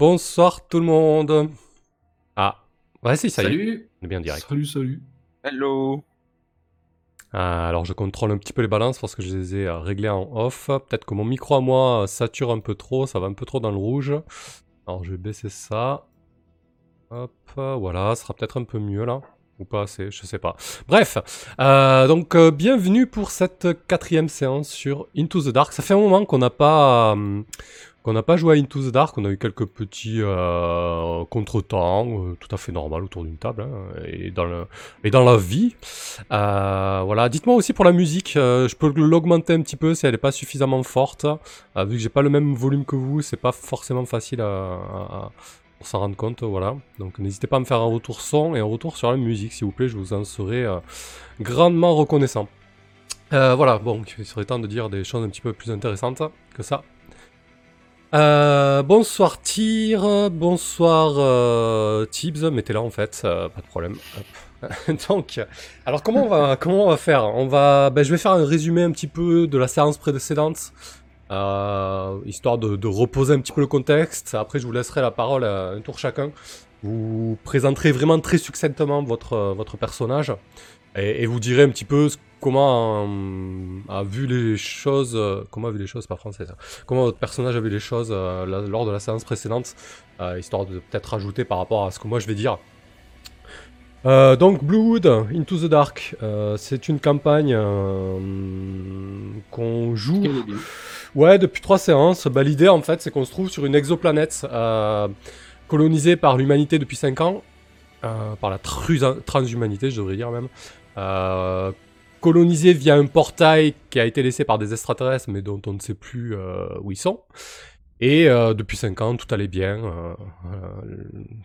Bonsoir tout le monde. Ah, ouais, si, ça y est. Salut On est bien direct. Salut, salut Hello Ah, alors je contrôle un petit peu les balances parce que je les ai euh, réglées en off. Peut-être que mon micro à moi euh, sature un peu trop, ça va un peu trop dans le rouge. Alors je vais baisser ça. Hop, voilà, ça sera peut-être un peu mieux là. Ou pas assez, je sais pas. Bref, euh, donc euh, bienvenue pour cette quatrième séance sur Into the Dark. Ça fait un moment qu'on n'a pas... euh, qu'on n'a pas joué à Into the Dark, on a eu quelques petits euh, contretemps, euh, tout à fait normal autour d'une table, hein, et, dans la vie. Euh, voilà, dites-moi aussi pour la musique, euh, je peux l'augmenter un petit peu si elle n'est pas suffisamment forte. Vu que j'ai pas le même volume que vous, c'est pas forcément facile à, s'en rendre compte, voilà. Donc n'hésitez pas à me faire un retour son et un retour sur la musique, s'il vous plaît, je vous en serai grandement reconnaissant. Voilà, bon, il serait temps de dire des choses un petit peu plus intéressantes que ça. Euh, bonsoir Tyr, bonsoir euh, Tibbs, mettez-la en fait, euh, pas de problème. Donc, alors comment on va, comment on va faire? On va, ben, je vais faire un résumé un petit peu de la séance précédente, euh, histoire de, reposer un petit peu le contexte. Après, je vous laisserai la parole à un tour chacun. Vous présenterez vraiment très succinctement votre, euh, votre personnage et, et vous direz un petit peu comment euh, a vu les choses, euh, comment a vu les choses, pas français ça comment votre personnage a vu les choses euh, la- lors de la séance précédente, euh, histoire de peut-être rajouter par rapport à ce que moi je vais dire. Euh, donc Bluewood, Into the Dark, euh, c'est une campagne euh, qu'on joue. Ouais, depuis trois séances. Bah, L'idée, en fait, c'est qu'on se trouve sur une exoplanète euh, colonisée par l'humanité depuis 5 ans. euh, par la transhumanité, je devrais dire même. Euh, colonisée via un portail qui a été laissé par des extraterrestres, mais dont on ne sait plus euh, où ils sont. Et euh, depuis 5 ans, tout allait bien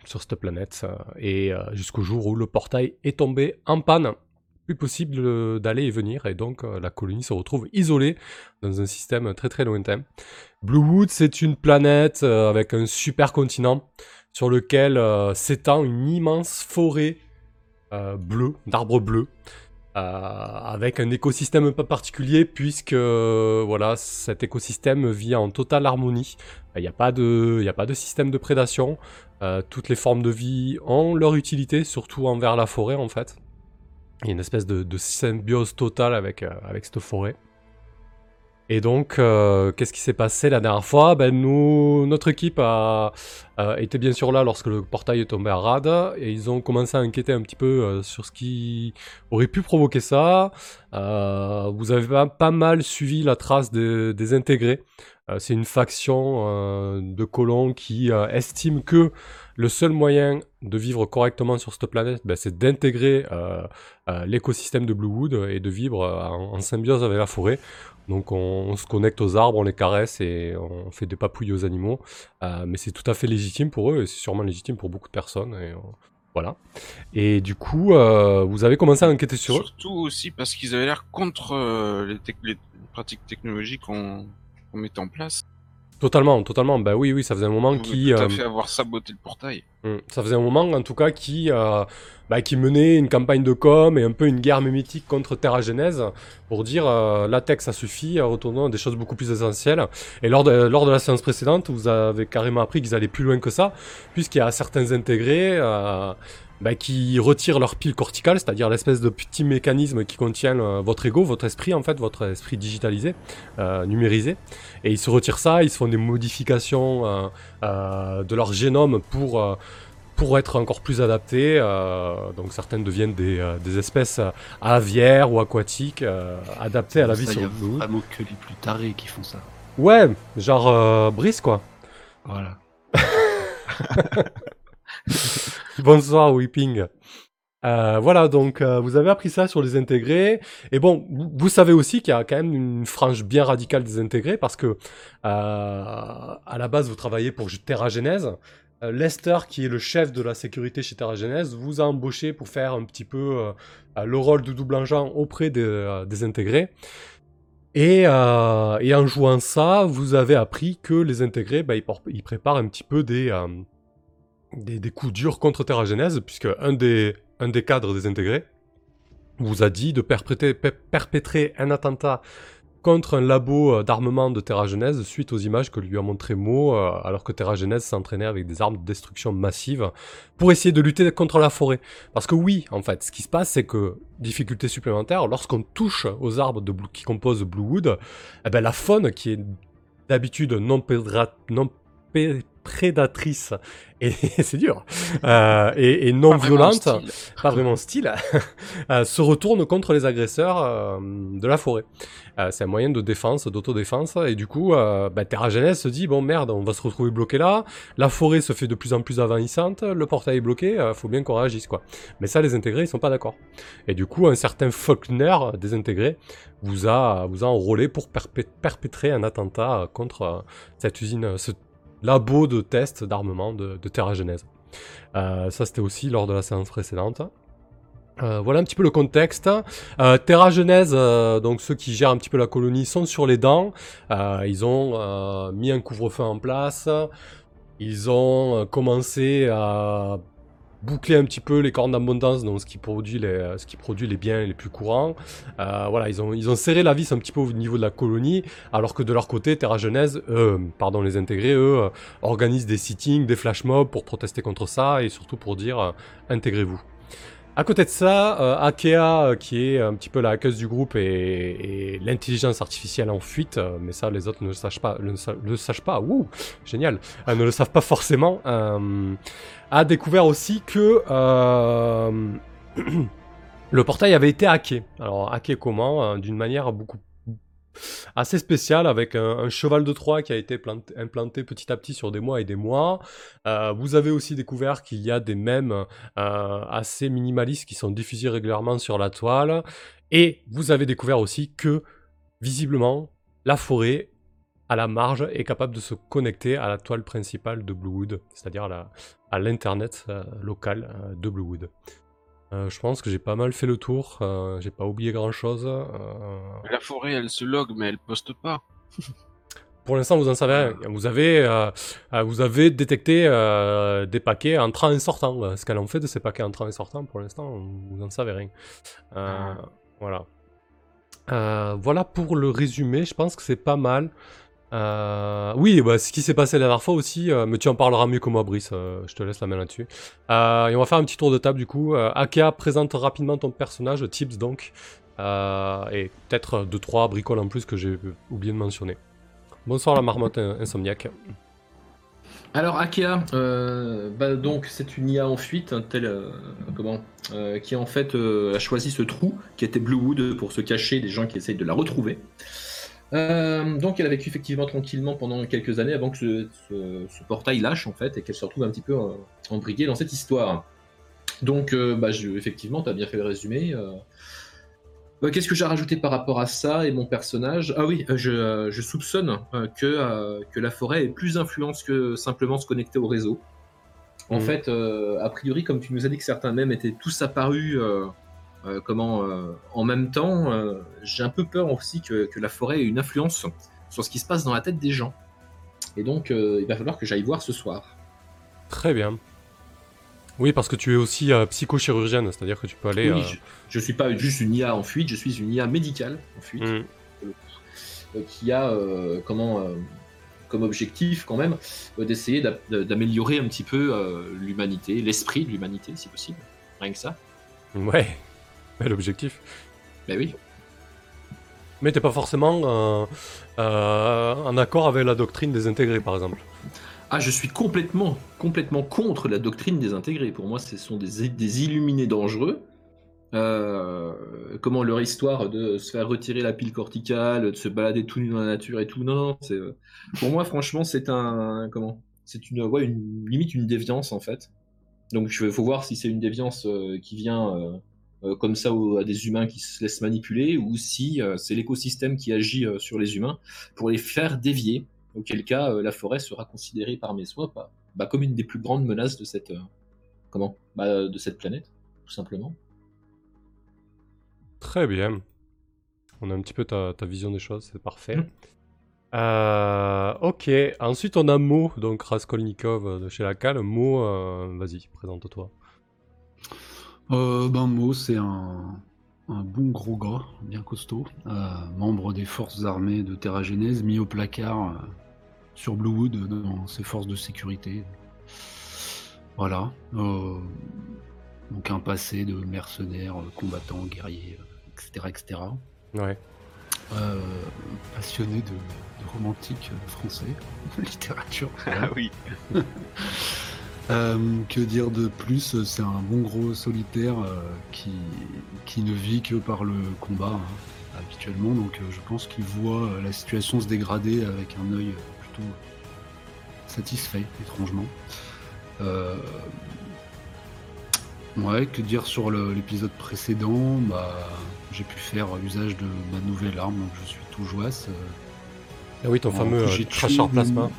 sur cette planète. et jusqu'au jour où le portail est tombé en panne. Plus possible d'aller et venir. Et donc, la colonie se retrouve isolée dans un système très très lointain. Bluewood, c'est une planète avec un super continent sur lequel s'étend une immense forêt euh, bleue, d'arbres bleus, euh, avec un écosystème un peu particulier puisque euh, voilà, cet écosystème vit en totale harmonie. Il n'y a, pas de- y a pas de système de prédation. Toutes les formes de vie ont leur utilité, surtout envers la forêt en fait. Il y a une espèce de, de symbiose totale avec, avec cette forêt. Et donc, euh, qu'est-ce qui s'est passé la dernière fois? Ben nous, notre équipe a, été bien sûr là lorsque le portail est tombé à rade, et ils ont commencé à inquiéter un petit peu euh, sur ce qui aurait pu provoquer ça. Euh, vous avez pas, mal suivi la trace des, des intégrés. C'est une faction de colons qui estime que le seul moyen de vivre correctement sur cette planète, ben, c'est d'intégrer euh, euh, l'écosystème de Bluewood et de vivre euh, en, symbiose avec la forêt. Donc on, se connecte aux arbres, on les caresse et on fait des papouilles aux animaux. Mais c'est tout à fait légitime pour eux et c'est sûrement légitime pour beaucoup de personnes. Et, voilà. Et du coup, vous avez commencé à enquêter sur eux? Surtout aussi parce qu'ils avaient l'air contre les, pratiques technologiques qu'on qu'on mettait en place. Totalement, totalement. Bah oui, oui, ça faisait un moment qui... tout euh, à fait avoir saboté le portail. Mm. Ça faisait un moment, en tout cas, qui, euh, bah, qui menait une campagne de com et un peu une guerre mimétique contre Terra Genèse pour dire euh, la tech ça suffit, euh, retournons à des choses beaucoup plus essentielles. Et lors de, lors de la séance précédente, vous avez carrément appris qu'ils allaient plus loin que ça, puisqu'il y a certains intégrés euh, bah, qui retirent leur pile corticale, c'est-à-dire l'espèce de petit mécanisme qui contient euh, votre ego, votre esprit en fait, votre esprit digitalisé, euh, numérisé. Et ils se retirent ça, ils se font des modifications euh, euh, de leur génome pour... euh, pour être encore plus adaptés. euh, donc certaines deviennent des, euh, des espèces euh, aviaires ou aquatiques euh, adaptées à la vie sur y a Blue. vraiment que les plus tarés qui font ça. Ouais, genre euh, Brice quoi. Voilà. Bonsoir Weeping. Euh, voilà, donc euh, vous avez appris ça sur les intégrés. Et bon, vous, savez aussi qu'il y a quand même une frange bien radicale des intégrés parce que euh, à la base vous travaillez pour Terra Genèse. Lester, qui est le chef de la sécurité chez Terra Genèse, vous a embauché pour faire un petit peu le rôle de double agent auprès des, intégrés. Et, en jouant ça, vous avez appris que les intégrés, bah, ils, ils préparent un petit peu des, des, coups durs contre Terra Genèse, puisque un des, un des cadres des intégrés vous a dit de perpétrer, per- perpétrer un attentat contre un labo euh, d'armement de Terra Genèse suite aux images que lui a montré Mo, euh, alors que Terra Genèse s'entraînait avec des armes de destruction massive pour essayer de lutter contre la forêt. Parce que oui, en fait, ce qui se passe, c'est que, difficulté supplémentaire, lorsqu'on touche aux arbres de qui composent Bluewood, eh ben, la faune, qui est d'habitude non, pédra- non prédatrice, et c'est dur, euh, et, et non Pas vraiment violente, style. pas vraiment style, euh, se retourne contre les agresseurs euh, de la forêt. C'est un moyen de défense, d'autodéfense, et du coup, bah, Terra Genèse se dit, bon merde, on va se retrouver bloqué là, la forêt se fait de plus en plus envahissante, le portail est bloqué, faut bien qu'on réagisse, quoi. Mais ça, les intégrés, ils sont pas d'accord. Et du coup, un certain Faulkner, désintégré, vous a, vous a enrôlé pour perpé- perpétrer un attentat contre cette usine, ce labo de test d'armement de, Terra Genèse. Euh, ça, c'était aussi lors de la séance précédente. Euh, voilà un petit peu le contexte. Euh, Terra Genèse, donc ceux qui gèrent un petit peu la colonie, sont sur les dents. Ils ont mis un couvre-feu en place. Ils ont commencé à boucler un petit peu les cornes d'abondance, donc ce qui produit les, biens les plus courants. Euh, voilà, ils ont, serré la vis un petit peu au niveau de la colonie, alors que de leur côté, Terra Genèse, pardon, les intégrés, eux, euh, organisent des sittings, des flash mobs pour protester contre ça et surtout pour dire euh, intégrez-vous. À côté de ça, euh, Akea, euh, qui est un petit peu la hackeuse du groupe et, l'intelligence artificielle en fuite, euh, mais ça les autres ne le sachent pas, le, le sachent pas, wouh, génial, euh, ne le savent pas forcément, a découvert aussi que le portail avait été hacké. Alors hacké comment? D'une manière beaucoup assez spéciale avec un, cheval de Troie qui a été planté- implanté petit à petit sur des mois et des mois. Euh, vous avez aussi découvert qu'il y a des mèmes euh, assez minimalistes qui sont diffusés régulièrement sur la toile. Et vous avez découvert aussi que, visiblement, la forêt, à la marge, est capable de se connecter à la toile principale de Bluewood, c'est-à-dire à l'internet euh, local de Bluewood. Euh, je pense que j'ai pas mal fait le tour, euh, j'ai pas oublié grand-chose. euh, La forêt, elle se log, mais elle poste pas. pour l'instant, vous en savez rien. Vous avez, vous avez détecté des paquets entrant et sortant. Ce qu'elle en fait de ces paquets entrant et sortant, pour l'instant, vous n'en savez rien. Euh, Voilà. Voilà pour le résumé. Je pense que c'est pas mal. Euh, oui, bah, ce qui s'est passé la dernière fois aussi, euh, mais tu en parleras mieux que moi, Brice. euh, je te laisse la main là-dessus. Et on va faire un petit tour de table du coup. Akea présente rapidement ton personnage, Tips donc. Et peut-être deux trois bricoles en plus que j'ai oublié de mentionner. Bonsoir la marmotte in- insomniaque. Alors Akea, bah, donc c'est une IA en fuite, un tel euh, comment, qui en fait a choisi ce trou qui était Bluewood pour se cacher des gens qui essayent de la retrouver. Euh, donc elle a vécu effectivement tranquillement pendant quelques années avant que ce, ce- ce portail lâche en fait et qu'elle se retrouve un petit peu euh, embriquée dans cette histoire. Donc euh, bah, je- effectivement tu as bien fait le résumé. euh. Qu'est-ce que j'ai rajouté par rapport à ça et mon personnage? Ah oui, je, je soupçonne que, que la forêt est plus influence que simplement se connecter au réseau. En Mhm. fait, a priori, comme tu nous as dit que certains mèmes étaient tous apparus euh, comment, euh, en même temps, euh, j'ai un peu peur aussi que, que la forêt ait une influence sur ce qui se passe dans la tête des gens. Et donc, il va falloir que j'aille voir ce soir. Très bien. Oui, parce que tu es aussi psychochirurgienne, c'est-à-dire que tu peux aller. Oui, je, je suis pas juste une IA en fuite, je suis une IA médicale en fuite. euh, qui a comment comme objectif quand même d'essayer d'a- d'améliorer un petit peu l'humanité, l'esprit de l'humanité si possible. Rien que ça. Ouais, bel objectif. Ben oui. Mais t'es pas forcément euh, euh, en accord avec la doctrine des intégrés, par exemple. Ah, je suis complètement, complètement contre la doctrine des intégrés. Pour moi, ce sont des, des illuminés dangereux. Euh, comment leur histoire de se faire retirer la pile corticale, de se balader tout nu dans la nature et tout. Non, non, c'est euh, pour moi, franchement, c'est un comment C'est une, ouais, une limite une déviance en fait. Donc, il faut voir si c'est une déviance euh, qui vient comme ça au- à des humains qui se laissent manipuler ou si euh, c'est l'écosystème qui agit euh, sur les humains pour les faire dévier auquel cas euh, la forêt sera considérée par mes soins bah, bah, comme une des plus grandes menaces de cette euh, comment bah, de cette planète tout simplement Très bien. On a un petit peu ta, ta vision des choses, c'est parfait. Mm. Euh, ok, ensuite on a Mo, donc Raskolnikov euh, de chez la Cale. Mo, euh, vas-y, présente-toi. Euh, ben, Mo, c'est un, un bon gros gars, bien costaud, euh, membre des forces armées de Terra Genèse, mis au placard euh, sur Bluewood dans ses forces de sécurité. Voilà. Euh, donc un passé de mercenaire, combattant, guerrier, etc. etc. Ouais. Euh, passionné de, de romantique français, littérature. Ah oui. Euh, que dire de plus? C'est un bon gros solitaire euh, qui, qui ne vit que par le combat hein, habituellement, donc euh, je pense qu'il voit la situation se dégrader avec un œil plutôt satisfait, étrangement. Ouais, que dire sur l'épisode précédent? Bah, J'ai pu faire usage de ma nouvelle arme, donc je suis tout joasse. euh, Ah oui, ton fameux des- plasma.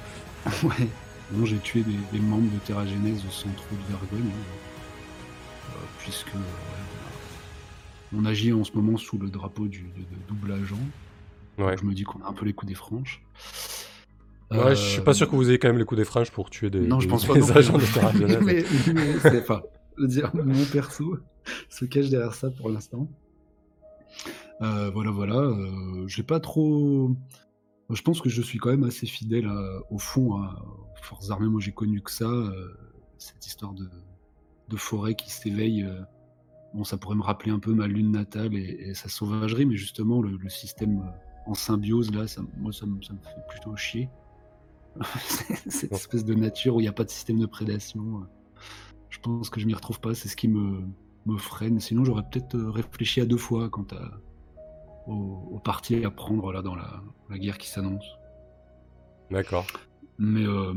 Ouais, non, j'ai tué des, des membres de Terra Genèse sans trop de vergogne, hein. Euh, puisque ouais, on agit en ce moment sous le drapeau du, de, de double agent. Ouais. Je me dis qu'on a un peu les coups des franches. Ouais, je suis pas sûr que vous ayez quand même les coups des franges pour tuer des, Non, je des- pense pas des agents de Terra Genèse. mais, mais c'est pas. Dire, mon perso se cache derrière ça pour l'instant. Euh, voilà, voilà. Euh, j'ai pas trop. Je pense que je suis quand même assez fidèle à- au fond à- aux forces armées. Moi, j'ai connu que ça. euh, cette histoire de, de forêt qui s'éveille. euh, bon, ça pourrait me rappeler un peu ma lune natale et, et sa sauvagerie, mais justement, le, le système euh, en symbiose, là, ça, moi, ça, me- ça me fait plutôt chier. Cette espèce de nature où il n'y a pas de système de prédation. euh, Je pense que je m'y retrouve pas, c'est ce qui me, me freine. Sinon, j'aurais peut-être euh, réfléchi à deux fois quant à, au, au parti à prendre là dans la, la guerre qui s'annonce. D'accord. Mais euh,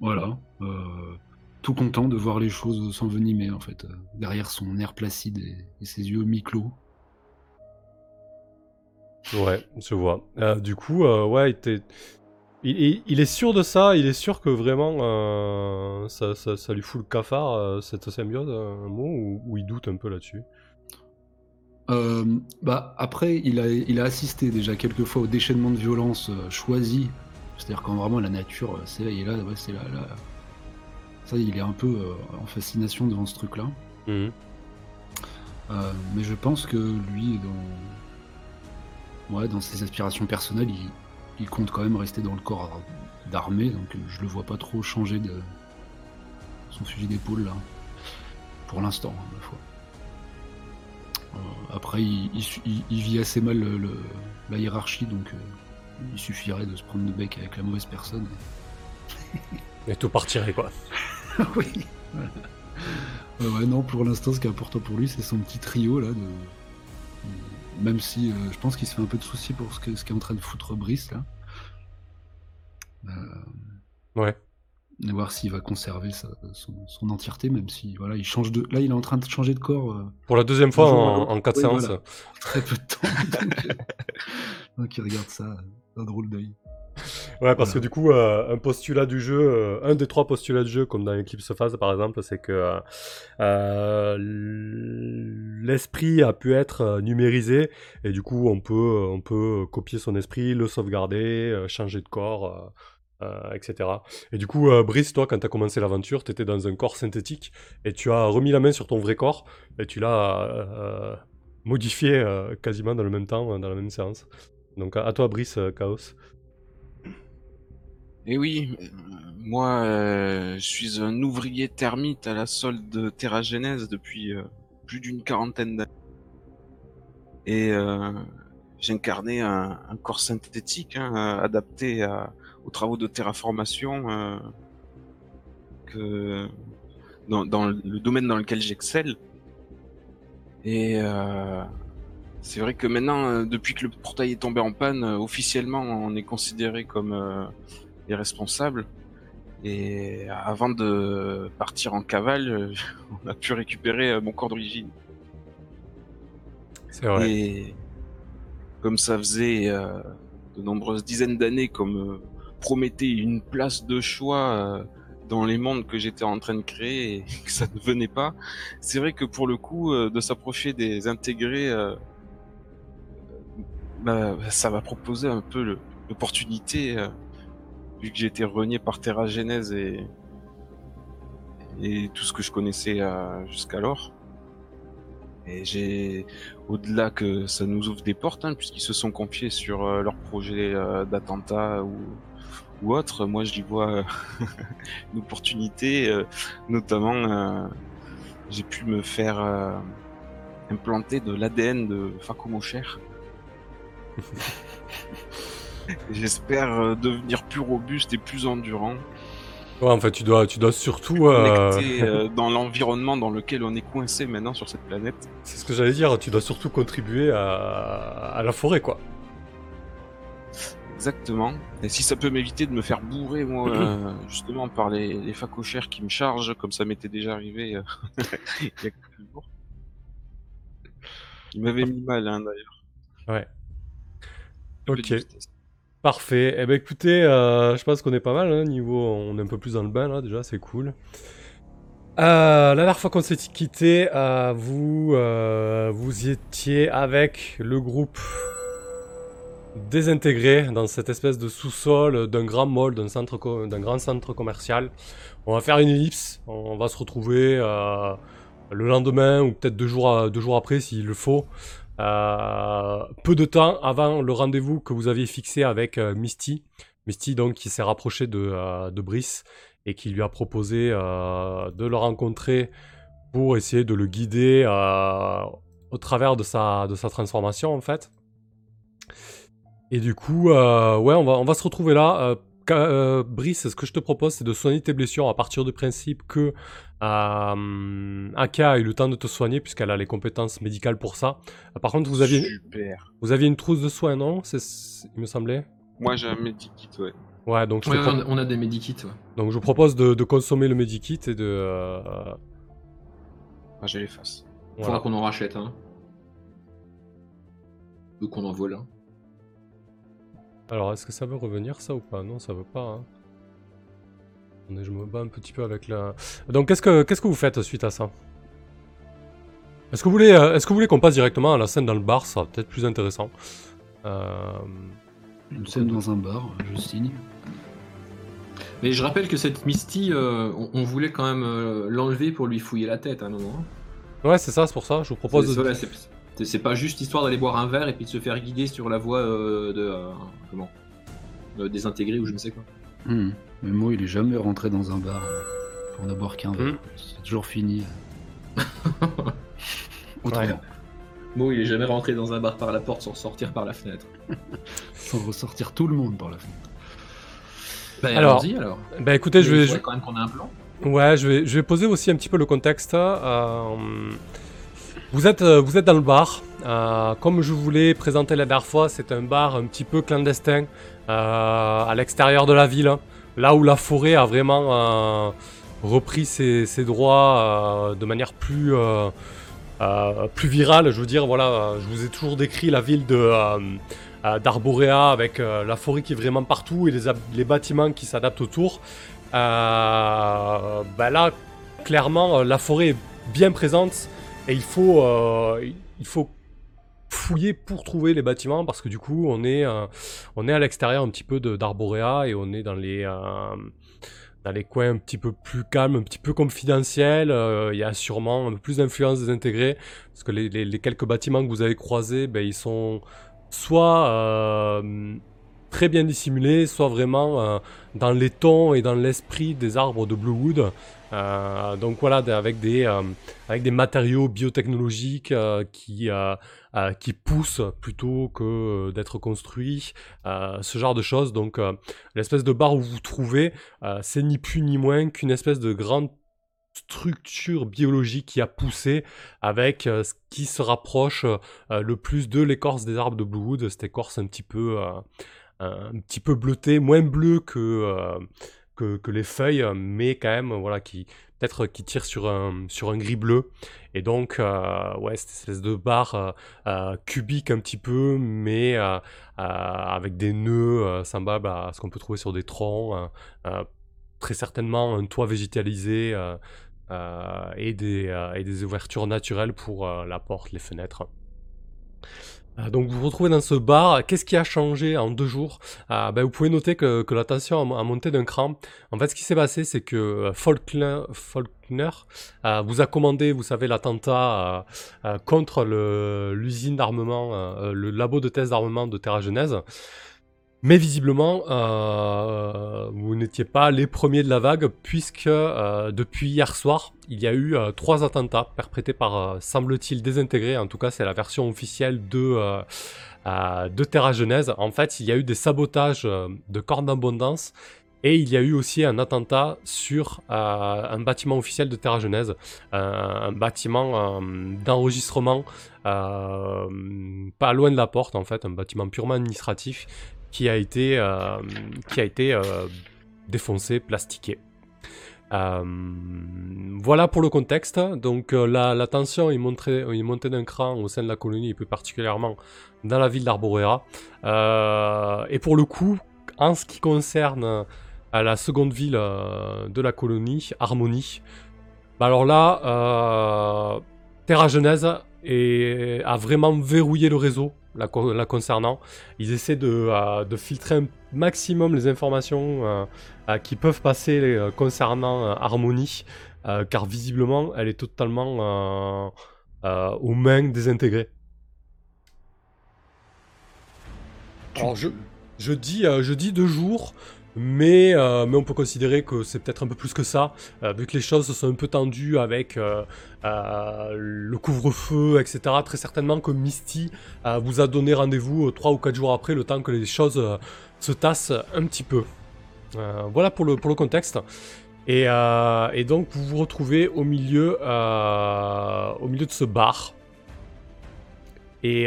voilà, euh, tout content de voir les choses s'envenimer en fait, euh, derrière son air placide et, et ses yeux mi-clos. Ouais, je vois. Euh, du coup, ouais, il, est sûr de ça, il est sûr que vraiment ça, ça- ça lui fout le cafard, cette symbiose, un mot, ou, ou il doute un peu là-dessus? Euh, bah, après, il a, il a assisté déjà quelques fois au déchaînement de violence euh, choisi. C'est-à-dire quand vraiment la nature euh, s'éveille. Et là, ouais, c'est là, là. Ça, il est un peu euh, en fascination devant ce truc-là. Mhm. Mais je pense que lui, dans, ouais, dans ses aspirations personnelles, il, il compte quand même rester dans le corps d'armée. Donc je le vois pas trop changer de son fusil d'épaule là. Pour l'instant, hein, ma foi. Euh, après, il, vit assez mal le- le- la hiérarchie, donc euh, il suffirait de se prendre le bec avec la mauvaise personne. Et tout partirait, quoi. oui. voilà. Ouais, ouais, non, pour l'instant, ce qui est important pour lui, c'est son petit trio là. De... Même si euh, je pense qu'il se fait un peu de soucis pour ce que- ce qu'est en train de foutre Brice là. Ouais. Et voir s'il va conserver sa- son, son entièreté, même si voilà, il change de. Là, il est en train de changer de corps. euh, Pour la deuxième fois en, en quatre séances. voilà. très peu de temps. donc, donc il regarde ça euh, d'un drôle d'œil. Ouais, parce Voilà. que du coup, euh, un postulat du jeu, euh, un des trois postulats du jeu, comme dans Eclipse Phase par exemple, c'est que euh, l'esprit a pu être numérisé et du coup, on peut, on peut copier son esprit, le sauvegarder, changer de corps. Euh, etc. Et du coup, euh, Brice, toi, quand tu as commencé l'aventure, tu étais dans un corps synthétique et tu as remis la main sur ton vrai corps et tu l'as euh, modifié quasiment dans le même temps, dans la même séance. Donc à, toi, Brice, Chaos. Et oui, euh, moi, je suis un ouvrier termite à la solde de Terra Genèse depuis plus d'une quarantaine d'années. Et j'incarnais un, corps synthétique hein, adapté à- aux travaux de terraformation euh, que dans, dans le domaine dans lequel j'excelle. Et euh, c'est vrai que maintenant, euh, depuis que le portail est tombé en panne, officiellement, on est considéré comme euh, les responsables. Et avant de partir en cavale, on a pu récupérer mon corps d'origine. C'est vrai. Et comme ça faisait euh, de nombreuses dizaines d'années qu'on me promettait une place de choix euh, dans les mondes que j'étais en train de créer et que ça ne venait pas, c'est vrai que pour le coup, euh, de s'approcher des intégrés, euh, bah, ça va proposer un peu l'opportunité, vu que j'ai été renié par Terra Genèse et, tout ce que je connaissais jusqu'alors. Et j'ai, au-delà que ça nous ouvre des portes, hein, puisqu'ils se sont confiés sur leur projet d'attentat ou, ou autre, moi j'y vois euh, une opportunité, euh, notamment euh, j'ai pu me faire implanter de l'ADN de Fakomo Cher. J'espère devenir plus robuste et plus endurant, Ouais, en fait, tu dois, tu dois surtout. euh, euh, dans l'environnement dans lequel on est coincé maintenant sur cette planète. C'est ce que j'allais dire, tu dois surtout contribuer à, à la forêt, quoi. Exactement. Et si ça peut m'éviter de me faire bourrer, moi, euh, justement, par les, les facochères qui me chargent, comme ça m'était déjà arrivé euh, il y a quelques jours. Il m'avait mis mal, hein, d'ailleurs. Ouais. Ok. Parfait. Eh ben écoutez, euh, je pense qu'on est pas mal, hein, niveau, on est un peu plus dans le bain là déjà, c'est cool. Euh, la dernière fois qu'on s'est quitté, euh, vous, euh, vous y étiez avec le groupe désintégré dans cette espèce de sous-sol d'un grand mall, d'un centre, d'un grand centre commercial. On va faire une ellipse, on va se retrouver euh, le lendemain ou peut-être deux jours, deux jours après s'il le faut. Euh, peu de temps avant le rendez-vous que vous aviez fixé avec euh, Misty. Misty donc qui s'est rapproché de, de Brice et qui lui a proposé de le rencontrer pour essayer de le guider au travers de sa, de sa transformation en fait. Et du coup, euh, ouais, on va, on va se retrouver là. Euh, euh, Brice, ce que je te propose, c'est de soigner tes blessures à partir du principe que euh, Aka a eu le temps de te soigner puisqu'elle a les compétences médicales pour ça. Euh, par contre, vous aviez, Super. vous aviez une trousse de soins, non? C'est, c'est- il me semblait. Moi, j'ai un medikit, ouais. Ouais, donc je, Ouais, on, a, on a des medikits. Ouais. donc je vous propose de, de consommer le medikit et de. euh, Ah, j'ai les faces. voilà. Faudra qu'on en rachète un. Ou qu'on en vole un. Alors, est-ce que ça veut revenir ça ou pas? Non, ça veut pas. Hein. Attendez, Je me bats un petit peu avec la. Donc, qu'est-ce que qu'est-ce que vous faites suite à ça? Est-ce que vous voulez euh, est-ce que vous voulez qu'on passe directement à la scène dans le bar? Ça peut-être plus intéressant. Euh, Une scène dans un bar, je signe. Mais je rappelle que cette Misty, euh, on, on voulait quand même euh, l'enlever pour lui fouiller la tête à un moment. Ouais, c'est ça, c'est pour ça. Je vous propose. C'est- de- c'est- pas juste histoire d'aller boire un verre et puis de se faire guider sur la voie euh, de. euh, comment euh, Désintégré ou je ne sais quoi. Hmm. Mais moi, il est jamais rentré dans un bar pour ne boire qu'un verre. Hmm. C'est toujours fini. Autrement. Bon, il est jamais rentré dans un bar par la porte sans sortir par la fenêtre. Sans ressortir tout le monde par la fenêtre. Bah, Alors, allons-y alors. Bah écoutez, je Mais vais. je- quand même qu'on ait un plan. Ouais, je vais, je vais poser aussi un petit peu le contexte. Euh, vous, êtes, euh, vous êtes dans le bar. Euh, comme je vous l'ai présenté la dernière fois, c'est un bar un petit peu clandestin euh, à l'extérieur de la ville. hein. Là où la forêt a vraiment repris ses, ses droits de manière plus, plus virale. Je veux dire, voilà, je vous ai toujours décrit la ville de, d'Arborea avec la forêt qui est vraiment partout et les, les bâtiments qui s'adaptent autour. Bah là, clairement, la forêt est bien présente et il faut, euh, il faut fouiller pour trouver les bâtiments parce que du coup, on est, euh, on est à l'extérieur un petit peu d'Arborea et on est dans les, euh, dans les coins un petit peu plus calmes, un petit peu confidentiels. Il y a sûrement un peu plus d'influence désintégrée parce que les, les- les quelques bâtiments que vous avez croisés, ben, ils sont soit très bien dissimulés, soit vraiment euh, dans les tons et dans l'esprit des arbres de Bluewood. Euh, donc voilà, avec des, euh, avec des matériaux biotechnologiques qui, qui poussent plutôt que d'être construits, ce genre de choses. Donc l'espèce de bar où vous vous trouvez, c'est ni plus ni moins qu'une espèce de grande structure biologique qui a poussé avec ce qui se rapproche le plus de l'écorce des arbres de Bluewood, cette écorce un petit peu, un petit peu bleutée, moins bleue que, euh, que, que les feuilles, mais quand même, voilà, qui peut-être qui tire sur un, sur un gris bleu. Et donc, euh, ouais, cette espèce de barre euh, cubique un petit peu, mais avec des nœuds semblables à ce qu'on peut trouver sur des troncs. euh, très certainement un toit végétalisé et, des, et des ouvertures naturelles pour la porte, les fenêtres. Euh, donc vous vous retrouvez dans ce bar. Qu'est-ce qui a changé en deux jours? Euh, ben, Vous pouvez noter que, la tension a, mo- a monté d'un cran. En fait, ce qui s'est passé, c'est que euh, Faulkner, euh, vous a commandé, vous savez, l'attentat euh, contre l'usine d'armement, le labo de test d'armement de Terra Genèse. Mais visiblement, euh, vous n'étiez pas les premiers de la vague, puisque euh, depuis hier soir, il y a eu euh, trois attentats perpétrés par, semble-t-il, désintégrés. En tout cas, c'est la version officielle de, de Terra Genèse. En fait, il y a eu des sabotages de cornes d'abondance. Et il y a eu aussi un attentat sur un bâtiment officiel de Terra Genèse, un bâtiment d'enregistrement pas loin de la porte en fait, un bâtiment purement administratif qui a été, euh, qui a été euh, défoncé, plastiqué. Euh, voilà pour le contexte. Donc la, tension est montée, est montée d'un cran au sein de la colonie et plus particulièrement dans la ville d'Arborera. Et pour le coup, en ce qui concerne la seconde ville de la colonie, Harmonie, bah alors là, Terra Genèse a vraiment verrouillé le réseau la, co- la concernant. Ils essaient de, euh, de filtrer un maximum les informations euh, euh, qui peuvent passer concernant euh, car visiblement, elle est totalement aux mains désintégrées. Je dis deux jours, mais, euh, mais on peut considérer que c'est peut-être un peu plus que ça, euh, vu que les choses se sont un peu tendues avec euh, le couvre-feu, etc. Très certainement que Misty vous a donné rendez-vous euh, trois ou quatre jours après, le temps que les choses se tassent un petit peu. Voilà pour le, pour le contexte. Et, et donc vous vous retrouvez au milieu, au milieu de ce bar. Et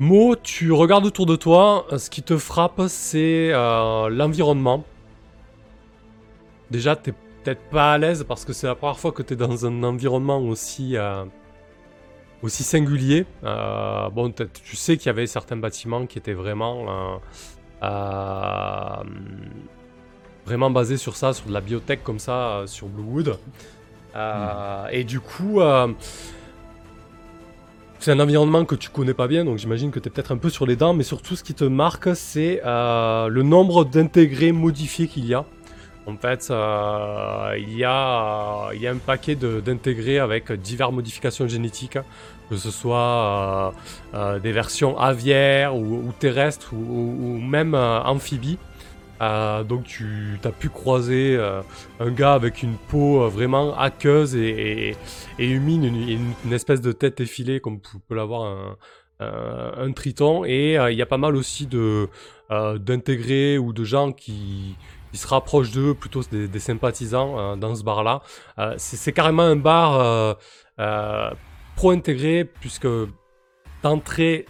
Mo, tu regardes autour de toi, euh, ce qui te frappe, c'est euh, l'environnement. Déjà, t'es peut-être pas à l'aise parce que c'est la première fois que t'es dans un environnement aussi, euh, aussi singulier. Euh, bon, tu sais qu'il y avait certains bâtiments qui étaient vraiment, vraiment basés sur ça, sur de la biotech comme ça, sur Bluewood. Euh, Et du coup, c'est un environnement que tu connais pas bien, donc j'imagine que tu es peut-être un peu sur les dents, mais surtout ce qui te marque, c'est euh, le nombre d'intégrés modifiés qu'il y a. En fait, euh, il, y a, un paquet d'intégrés avec diverses modifications génétiques, que ce soit euh, des versions aviaires ou, terrestres ou, même amphibies. Euh, donc tu as pu croiser euh, un gars avec une peau euh, vraiment aqueuse et, et- humide, une, espèce de tête effilée comme peut l'avoir un, triton. Et il y a pas mal aussi d'intégrés ou de gens qui, se rapprochent d'eux, plutôt des, des sympathisants dans ce bar-là. C'est carrément un bar pro-intégré puisque d'entrée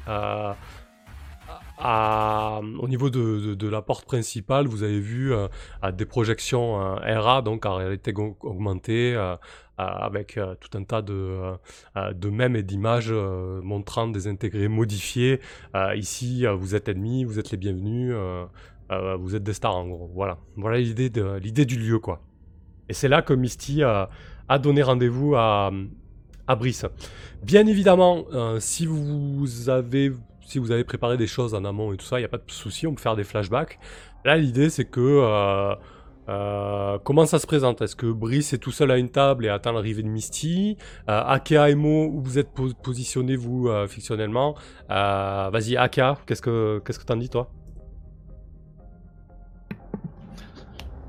à- au niveau de, la porte principale, vous avez vu euh, des projections euh, RA, donc en réalité augmentée, euh, euh, avec euh, tout un tas de, euh, euh, de mèmes et d'images euh, montrant des intégrés modifiés. Euh, ici, euh, vous êtes ennemis, vous êtes les bienvenus, euh, euh, vous êtes des stars en gros. Voilà, voilà l'idée du lieu quoi. Et c'est là que Misty euh, a donné rendez-vous à, à Brice. Bien évidemment, euh, si vous avez si vous avez préparé des choses en amont et tout ça, il n'y a pas de souci, on peut faire des flashbacks. Là, l'idée, c'est que... euh, euh, comment ça se présente? Est-ce que Brice est tout seul à une table et attend l'arrivée de Misty? Euh, Aka et Mo, où vous êtes po- positionnés, vous, euh, fictionnellement? Vas-y, Aka, qu'est-ce que qu'est-ce que t'en dis, toi?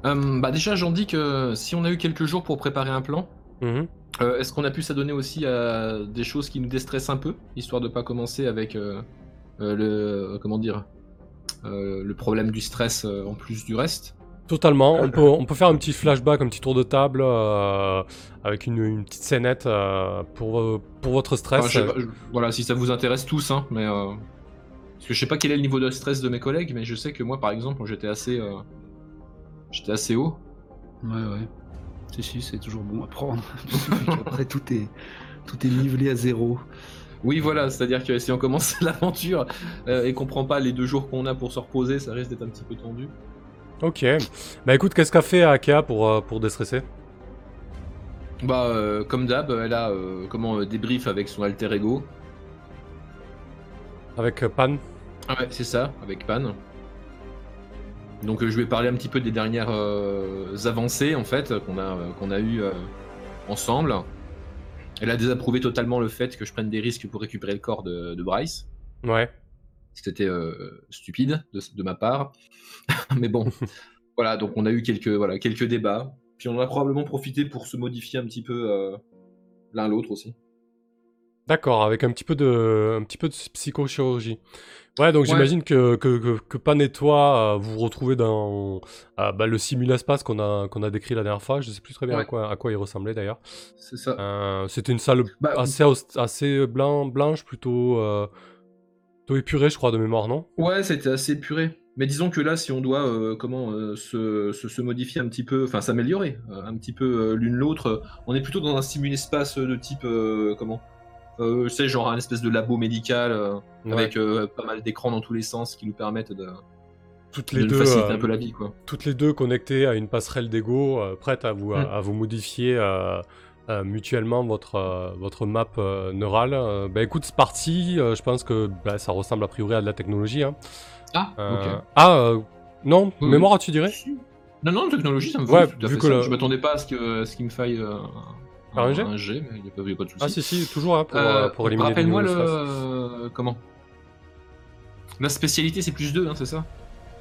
Bah déjà, j'en dis que si on a eu quelques jours pour préparer un plan, Mhm. euh, est-ce qu'on a pu s'adonner aussi à des choses qui nous déstressent un peu, histoire de pas commencer avec euh, le comment dire euh, le problème du stress euh, en plus du reste. Totalement. On peut, on peut faire un petit flashback, un petit tour de table euh, avec une, une petite scénette euh, pour, euh, pour votre stress. Enfin, je sais pas, je- voilà, si ça vous intéresse tous, hein, mais euh, parce que je sais pas quel est le niveau de stress de mes collègues, mais je sais que moi, par exemple, j'étais assez, euh, j'étais assez haut. Ouais, ouais. Si, si, c'est toujours bon à prendre. Après, tout est, tout est nivelé à zéro. Oui, voilà, c'est-à-dire que si on commence l'aventure euh, et qu'on prend pas les deux jours qu'on a pour se reposer, ça risque d'être un petit peu tendu. Ok. Bah écoute, qu'est-ce qu'a fait Aka pour, euh, pour déstresser? Bah, euh, comme d'hab, elle a comment débrief avec son alter ego. Avec Pan? Ah ouais, c'est ça, avec Pan. Donc je vais parler un petit peu des dernières avancées en fait qu'on a qu'on a eu ensemble. Elle a désapprouvé totalement le fait que je prenne des risques pour récupérer le corps de, de Bryce. Ouais. C'était euh, stupide de, de ma part, mais bon, voilà. Donc on a eu quelques voilà quelques débats. Puis on en a probablement profité pour se modifier un petit peu euh, l'un l'autre aussi. D'accord, avec un petit peu de, un petit peu de psychochirurgie. Ouais, donc Ouais. j'imagine que, que, que, que Pan et toi, euh, vous vous retrouvez dans euh, bah, le simul-espace qu'on a, qu'on a décrit la dernière fois. Je sais plus très bien à, quoi, à quoi il ressemblait d'ailleurs. C'est ça. Euh, C'était une salle Bah, assez, aus- assez blanc, blanche, plutôt, euh, plutôt épurée, je crois, de mémoire, non? Ouais, c'était assez puré. Mais disons que là, si on doit euh, comment euh, se, se, se modifier un petit peu, enfin s'améliorer euh, un petit peu l'une l'autre, on est plutôt dans un simul-espace de type comment? Je sais, genre un espèce de labo médical euh, Ouais. avec euh, pas mal d'écrans dans tous les sens qui nous permettent de, toutes les deux, faciliter euh, un peu la vie, quoi. toutes les deux connectées à une passerelle d'ego, euh, prêtes à vous, à, Mm. à vous modifier euh, euh, mutuellement votre, euh, votre map euh, neurale. Euh, bah écoute, c'est parti. Euh, je pense que bah, ça ressemble a priori à de la technologie. hein. Ah, Euh, ok. Ah, euh, non, Oui, mémoire, tu dirais? Non, non, technologie, ça me Ouais, fait tout à vu fait que ça. le- Je m'attendais pas à ce que- à ce qu'il me faille Faire un jet mais il n'y a, pas- y a pas de souci. Ah, si, si, toujours hein, pour, Euh, euh, pour éliminer Rappelle-moi le. comment? La spécialité, c'est plus 2, hein, c'est ça?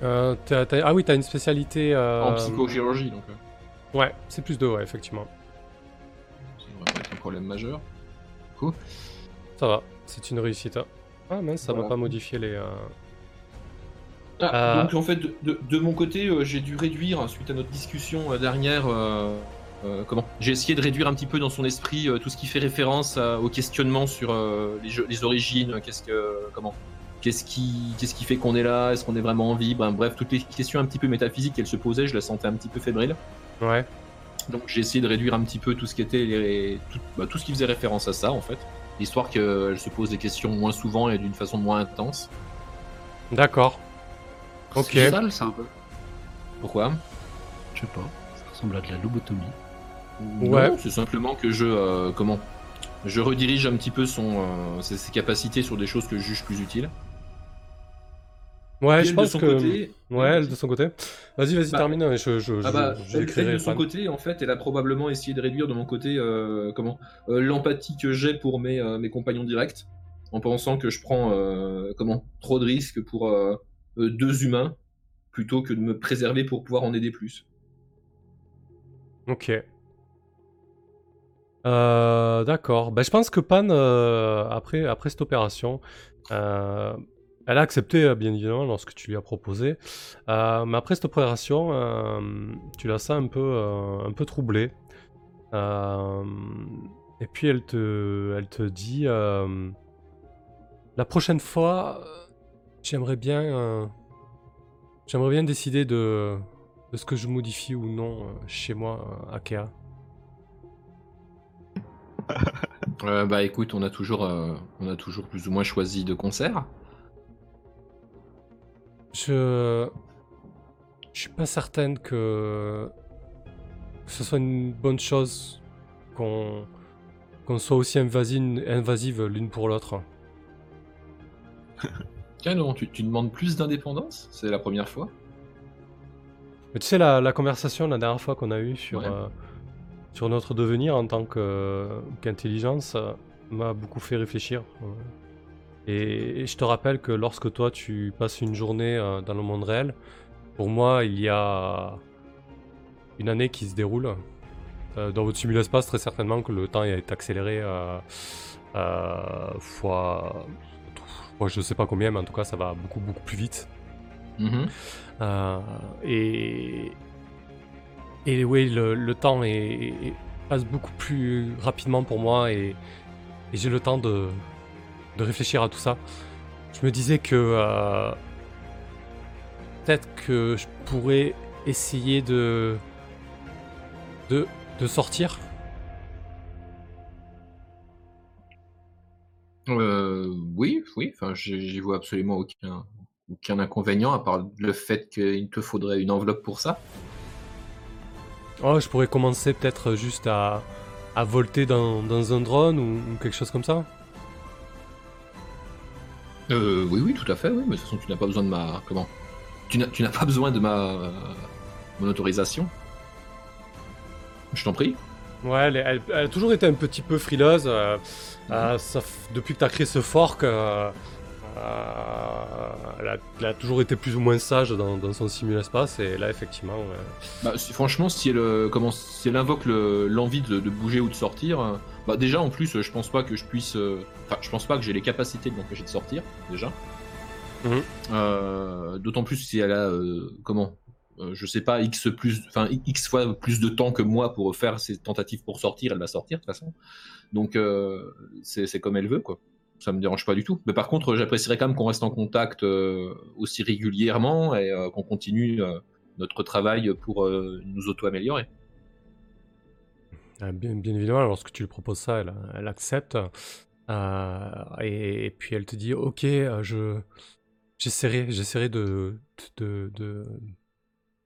Euh, t'as- Ah oui, t'as une spécialité. euh, En psychochirurgie, donc. Ouais, c'est plus 2, ouais, effectivement. ça devrait pas être un problème majeur. Ça va, c'est une réussite. hein. Ah mince, ça va Voilà. pas modifier les. Ah, Donc en fait, de, de- de mon côté, j'ai dû réduire, suite à notre discussion dernière, comment J'ai essayé de réduire un petit peu dans son esprit euh, tout ce qui fait référence à- au questionnement sur euh, les, jeux- les origines, euh, qu'est-ce que, comment Qu'est-ce qui, qu'est-ce qui fait qu'on est là Est-ce qu'on est vraiment en vie Ben, Bref, toutes les questions un petit peu métaphysiques qu'elle se posait, je la sentais un petit peu fébrile. Ouais. Donc j'ai essayé de réduire un petit peu tout ce qui était les, tout, bah, tout ce qui faisait référence à ça en fait, histoire qu'elle se pose des questions moins souvent et d'une façon moins intense. D'accord. Ok. C'est sale, ça, un peu. Pourquoi? Je sais pas. Ça ressemble à de la lobotomie. Ouais. Non, c'est simplement que je euh, comment je redirige un petit peu son euh, ses, ses capacités sur des choses que je juge plus utiles. Ouais, je pense de son que. côté, Ouais, elle de son côté. Vas-y, vas-y, Bah, termine. et Je, je, Ah je- bah, je elle, elle, de son côté, en fait, elle a probablement essayé de réduire de mon côté euh, comment euh, l'empathie que j'ai pour mes, euh, mes compagnons directs, en pensant que je prends euh, comment trop de risques pour deux humains plutôt que de me préserver pour pouvoir en aider plus. Ok. Euh, D'accord. Bah, je pense que Pan, euh, après, après cette opération, euh, elle a accepté, bien évidemment, lorsque tu lui as proposé. Mais après cette opération, tu la sens un peu, un peu troublée. Et puis elle te, elle te dit La prochaine fois, j'aimerais bien, j'aimerais bien décider de, de ce que je modifie ou non chez moi à Kea. Euh, bah écoute, on a toujours euh, on a toujours plus ou moins choisi de concert. Je. Je suis pas certaine que. que ce soit une bonne chose qu'on. qu'on soit aussi invasive, invasive l'une pour l'autre. Non, tu, tu demandes plus d'indépendance? C'est la première fois? Mais tu sais, la, la conversation la dernière fois qu'on a eue sur, Ouais. euh, sur notre devenir en tant qu'intelligence euh, m'a beaucoup fait réfléchir. Et, et je te rappelle que lorsque toi tu passes une journée euh, dans le monde réel, pour moi il y a une année qui se déroule. Euh, dans votre simul-espace, très certainement que le temps est accéléré fois, fois je sais pas combien, mais en tout cas ça va beaucoup beaucoup plus vite. Mhm. Euh, et et oui, le, temps est, passe beaucoup plus rapidement pour moi et, j'ai le temps de, réfléchir à tout ça. Je me disais que euh, peut-être que je pourrais essayer de de, de sortir. Euh, oui, oui, enfin, j'y j'y vois absolument aucun, aucun inconvénient, à part le fait qu'il te faudrait une enveloppe pour ça. Oh, je pourrais commencer peut-être juste à, à volter dans, dans un drone ou, ou quelque chose comme ça Euh, oui, oui, tout à fait, oui, mais de toute façon, tu n'as pas besoin de ma. Comment? Tu n'as pas besoin de ma. euh, mon autorisation Je t'en prie. Ouais, elle, est- elle- elle a toujours été un petit peu frileuse. euh, euh, ça f- depuis que tu as créé ce fork, elle, a, elle a toujours été plus ou moins sage dans, dans son simul-espace. Et là, effectivement, euh, Bah, si- franchement, si elle, euh, comment, si elle invoque le- l'envie de, de bouger ou de sortir, euh, bah déjà en plus, euh, je pense pas que je puisse. euh, Enfin, je pense pas que j'ai les capacités de l'empêcher de sortir, déjà. Mhm. Euh, D'autant plus si elle a, euh, comment, euh, je sais pas, x plus, enfin x fois plus de temps que moi pour faire ses tentatives pour sortir, elle va sortir de toute façon. Donc euh, c'est comme elle veut, quoi. Ça me dérange pas du tout. Mais par contre, j'apprécierais quand même qu'on reste en contact euh, aussi régulièrement et euh, qu'on continue euh, notre travail pour nous auto-améliorer. bien, évidemment, lorsque tu lui proposes ça, elle, accepte. Et, puis elle te dit Ok, je j'essaierai, j'essaierai de, de, de,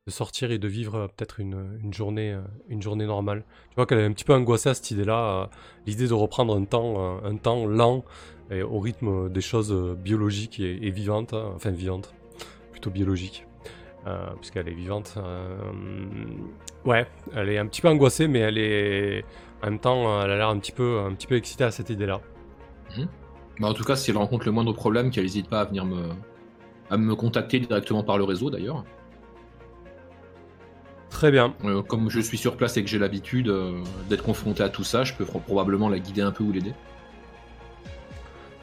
de sortir et de vivre peut-être une, une, journée, une journée normale. Tu vois qu'elle est un petit peu angoissée à cette idée-là, l'idée de reprendre un temps, un temps lent et au rythme des choses biologiques et, et vivantes, hein, enfin vivantes, plutôt biologiques, euh, puisqu'elle est vivante. euh, ouais, elle est un petit peu angoissée, mais elle est en même temps, elle a l'air un petit peu, un petit peu excitée à cette idée-là. Bah, en tout cas, si elle rencontre le moindre problème, qu'elle n'hésite pas à venir me, à me contacter directement par le réseau d'ailleurs. Très bien. Euh, comme je suis sur place et que j'ai l'habitude euh, d'être confronté à tout ça, je peux pro- probablement la guider un peu ou l'aider.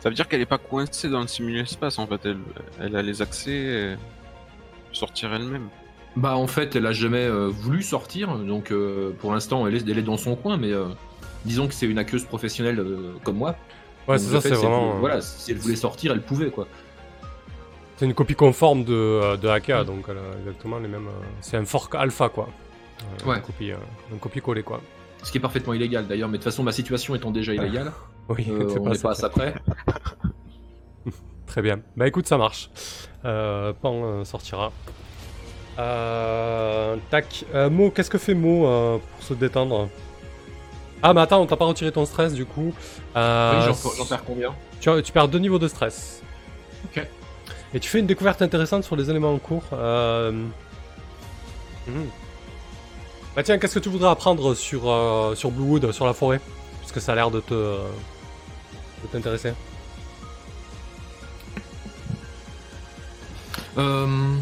Ça veut dire qu'elle est pas coincée dans le simul-espace en fait. Elle, elle a les accès. et Sortir elle-même. Bah en fait, elle a jamais euh, voulu sortir, donc euh, pour l'instant, elle est, elle est dans son coin, mais euh, disons que c'est une aqueuse professionnelle euh, comme moi. Ouais, c'est ça, c'est vraiment. euh, Voilà, si elle voulait sortir, elle pouvait quoi. C'est une copie conforme de, euh, de Haka, Mm. donc elle a exactement les mêmes. euh, c'est un fork alpha, quoi. Euh, Ouais. Un copie, euh, un copier-coller, quoi. Ce qui est parfaitement illégal d'ailleurs, mais de toute façon, ma situation étant déjà illégale, Oui, euh, on n'est pas à ça. ça près. Très bien. Bah écoute, ça marche. Euh, Pan euh, sortira. Euh, tac. Mo, qu'est-ce que fait Mo pour se détendre? Ah, mais attends, on t'a pas retiré ton stress du coup. Euh, Oui, j'en j'en perds combien? tu, tu perds deux niveaux de stress. Ok. Et tu fais une découverte intéressante sur les éléments en cours. Hmm. Bah tiens, qu'est-ce que tu voudrais apprendre sur, sur Bluewood, sur la forêt? Parce que ça a l'air de te de t'intéresser. Euh,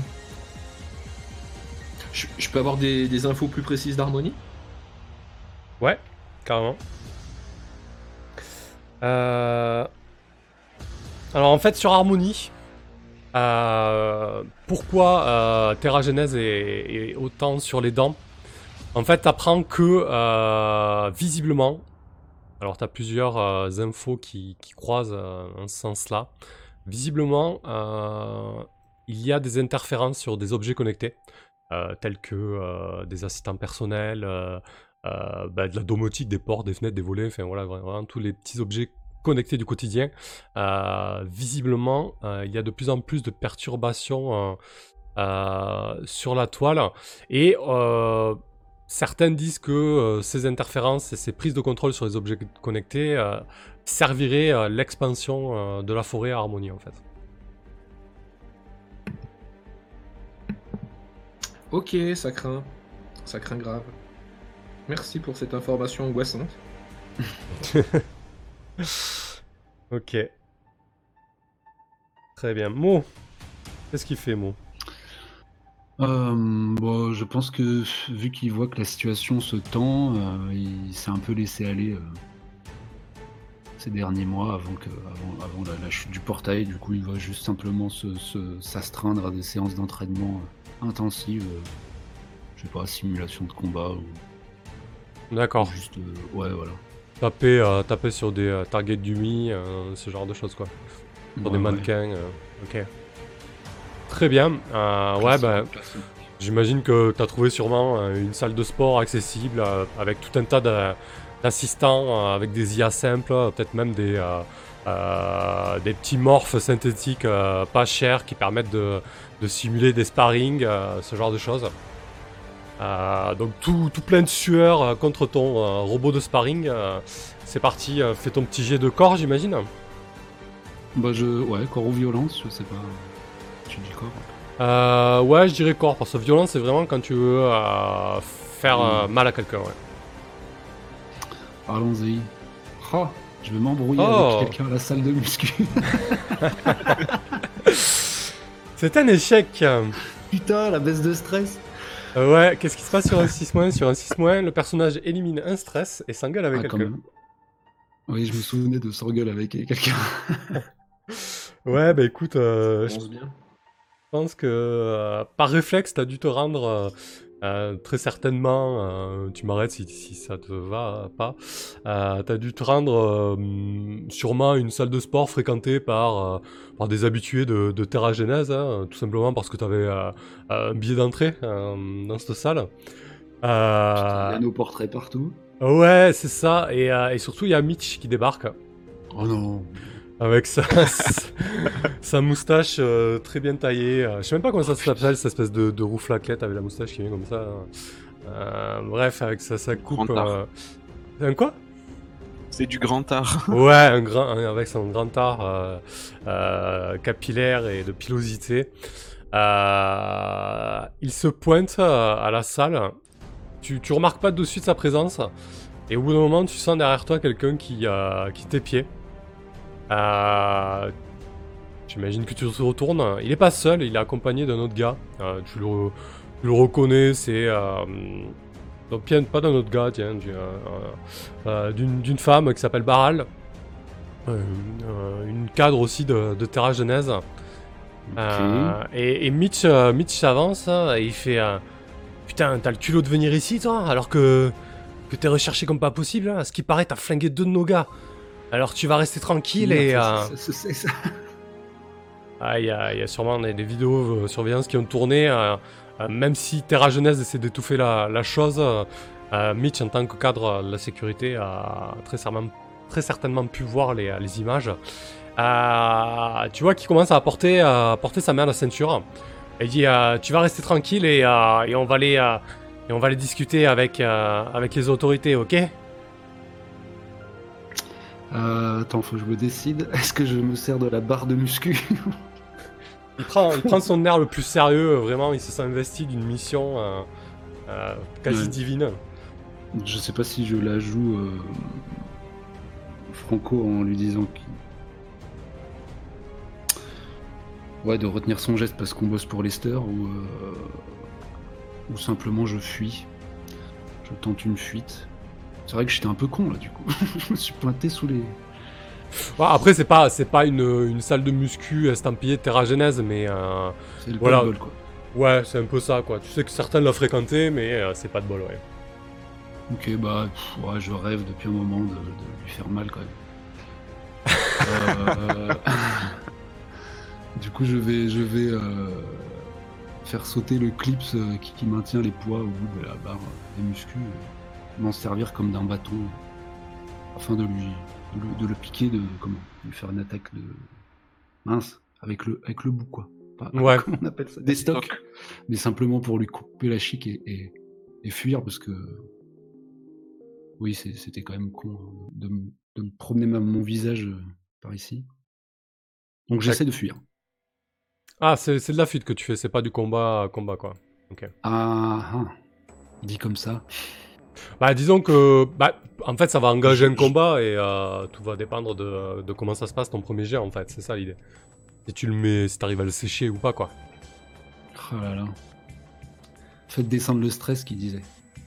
Je, je peux avoir des, des infos plus précises d'harmonie? Ouais, carrément. Euh, Alors en fait sur Harmony, euh, pourquoi euh, Terra Genèse est, est autant sur les dents? En fait t'apprends que euh, visiblement, alors t'as plusieurs euh, infos qui, croisent euh, en ce sens-là, visiblement euh, il y a des interférences sur des objets connectés, tels que des assistants personnels, bah, de la domotique, des portes, des fenêtres, des volets, enfin voilà, vra- vraiment tous les petits objets connectés du quotidien. Visiblement, il y a de plus en plus de perturbations sur la toile et certains disent que euh, ces interférences et ces prises de contrôle sur les objets connectés euh, serviraient à l'expansion euh, de la forêt à Harmonie en fait. Ok, ça craint. Ça craint grave. Merci pour cette information angoissante. Ok. Très bien. Mo, qu'est-ce qu'il fait Mo? Euh, bon, je pense que vu qu'il voit que la situation se tend, euh, il s'est un peu laissé aller euh, ces derniers mois avant, que, avant, avant la, la chute du portail. Du coup, il va juste simplement se- se- s'astreindre à des séances d'entraînement intensives. je sais pas, simulation de combat ou D'accord. juste. ouais, voilà. Taper, taper sur des targets d'UMI, euh, ce genre de choses quoi. Sur Ouais, des mannequins. euh, ok. Très bien. Euh, ouais, bah, classique. j'imagine que tu as trouvé sûrement euh, une salle de sport accessible euh, avec tout un tas d'a- d'assistants, euh, avec des IA simples, peut-être même des, des petits morphes synthétiques pas chers qui permettent de, de simuler des sparring, ce genre de choses. Donc tout, tout plein de sueur contre ton robot de sparring. c'est parti, fais ton petit jet de corps, j'imagine. Bah, je. Ouais, corps ou violence, je sais pas. Tu dis corps Euh, ouais, je dirais corps, parce que violence, c'est vraiment quand tu veux euh, faire euh, mal à quelqu'un. Ouais. Allons-y. Ah, je vais m'embrouiller Oh. avec quelqu'un à la salle de muscu. C'est un échec. Putain, la baisse de stress. Euh, ouais, qu'est-ce qui se passe sur un 6-, Sur un 6-, le personnage élimine un stress et s'engueule avec Ah, quelqu'un. Oui, je me souvenais de s'engueuler avec quelqu'un. Ouais, bah écoute, euh, Je je pense bien. Pense que euh, par réflexe, t'as dû te rendre euh, euh, très certainement. euh, tu m'arrêtes si, si ça te va pas. Euh, t'as dû te rendre euh, sûrement à une salle de sport fréquentée par, euh, par des habitués de, de Terra Genèse, hein, tout simplement parce que t'avais euh, un billet d'entrée euh, dans cette salle. Il y Euh, a nos portraits partout. ouais, c'est ça. Et, euh, et surtout, il y a Mitch qui débarque. Oh non. Avec sa, sa moustache euh, très bien taillée. euh, je sais même pas comment ça s'appelle, cette espèce de, de roux flaquette avec la moustache qui vient comme ça. Euh, bref, avec sa, sa coupe. Grand art. euh, Un quoi? C'est du grand art. Ouais, un grand, un- avec son grand art euh, euh, capillaire et de pilosité. Euh, il se pointe euh, à la salle. Tu, tu remarques pas de suite sa présence. Et au bout d'un moment, tu sens derrière toi quelqu'un qui, euh, qui t'épiait. Euh, J'imagine que tu te retournes. Il est pas seul, il est accompagné d'un autre gars. Euh, tu, le, tu le reconnais, c'est. Euh, donc, pas d'un autre gars, tiens, euh, d'une femme qui s'appelle Baral. Une cadre aussi de, de Terra Genèse. Et, et Mitch, Mitch s'avance hein, et il fait Putain, t'as le culot de venir ici, toi Alors que, que t'es recherché comme pas possible. hein. À ce qui paraît, t'as flingué deux de nos gars. Alors tu vas rester tranquille et. euh, Ça, ça, ah, il y, a il y a sûrement des, des vidéos euh, surveillance qui ont tourné. euh, euh, même si Terra Genèse essaie d'étouffer la, la chose, Mitch, en tant que cadre de la sécurité, a très, certainement- très certainement pu voir les, les images. Tu vois qu'il commence à porter, à porter sa main à la ceinture. Il dit Tu vas rester tranquille et, et on va aller, et on va aller discuter avec, avec les autorités, ok? Euh, attends, faut que je me décide. Est-ce que je me sers de la barre de muscu? Il prend, il prend son air le plus sérieux, vraiment, il se sent investi d'une mission euh, euh, quasi Ouais. divine. Je sais pas si je la joue euh, Franco en lui disant qu'il. Ouais, de retenir son geste parce qu'on bosse pour Lester ou. euh, Ou simplement je fuis. Je tente une fuite. C'est vrai que j'étais un peu con là du coup. je me suis pointé sous les. Après, c'est pas, c'est pas une, une salle de muscu estampillée Terra Genèse, mais euh, C'est le Voilà. bol quoi. ouais, c'est un peu ça, quoi. Tu sais que certains l'ont fréquenté, mais euh, c'est pas de bol, ouais. Ok, bah, pff, ouais, je rêve depuis un moment de, de lui faire mal quand même. Euh, du coup, je vais, je vais euh, faire sauter le clips euh, qui, qui maintient les poids au bout de la barre des muscles, m'en servir comme d'un bâton afin de lui, de le, de le piquer, de comment, lui faire une attaque de mince avec le, avec le bout quoi. Pas- Ouais. Comment on appelle ça Des stocks mais simplement pour lui couper la chic et, et- et fuir parce que oui c'était quand même con de, me- de me promener mon visage euh, par ici donc j'essaie de fuir Ah, c'est de la fuite que tu fais, c'est pas du combat, combat, quoi. ah, ah. dit comme ça Bah, disons que, bah, en fait, ça va engager un combat et euh, tout va dépendre de, de comment ça se passe ton premier jet, en fait, c'est ça l'idée. Si tu le mets, si t'arrives à le sécher ou pas, quoi. oh là là faites descendre le stress qu'il disait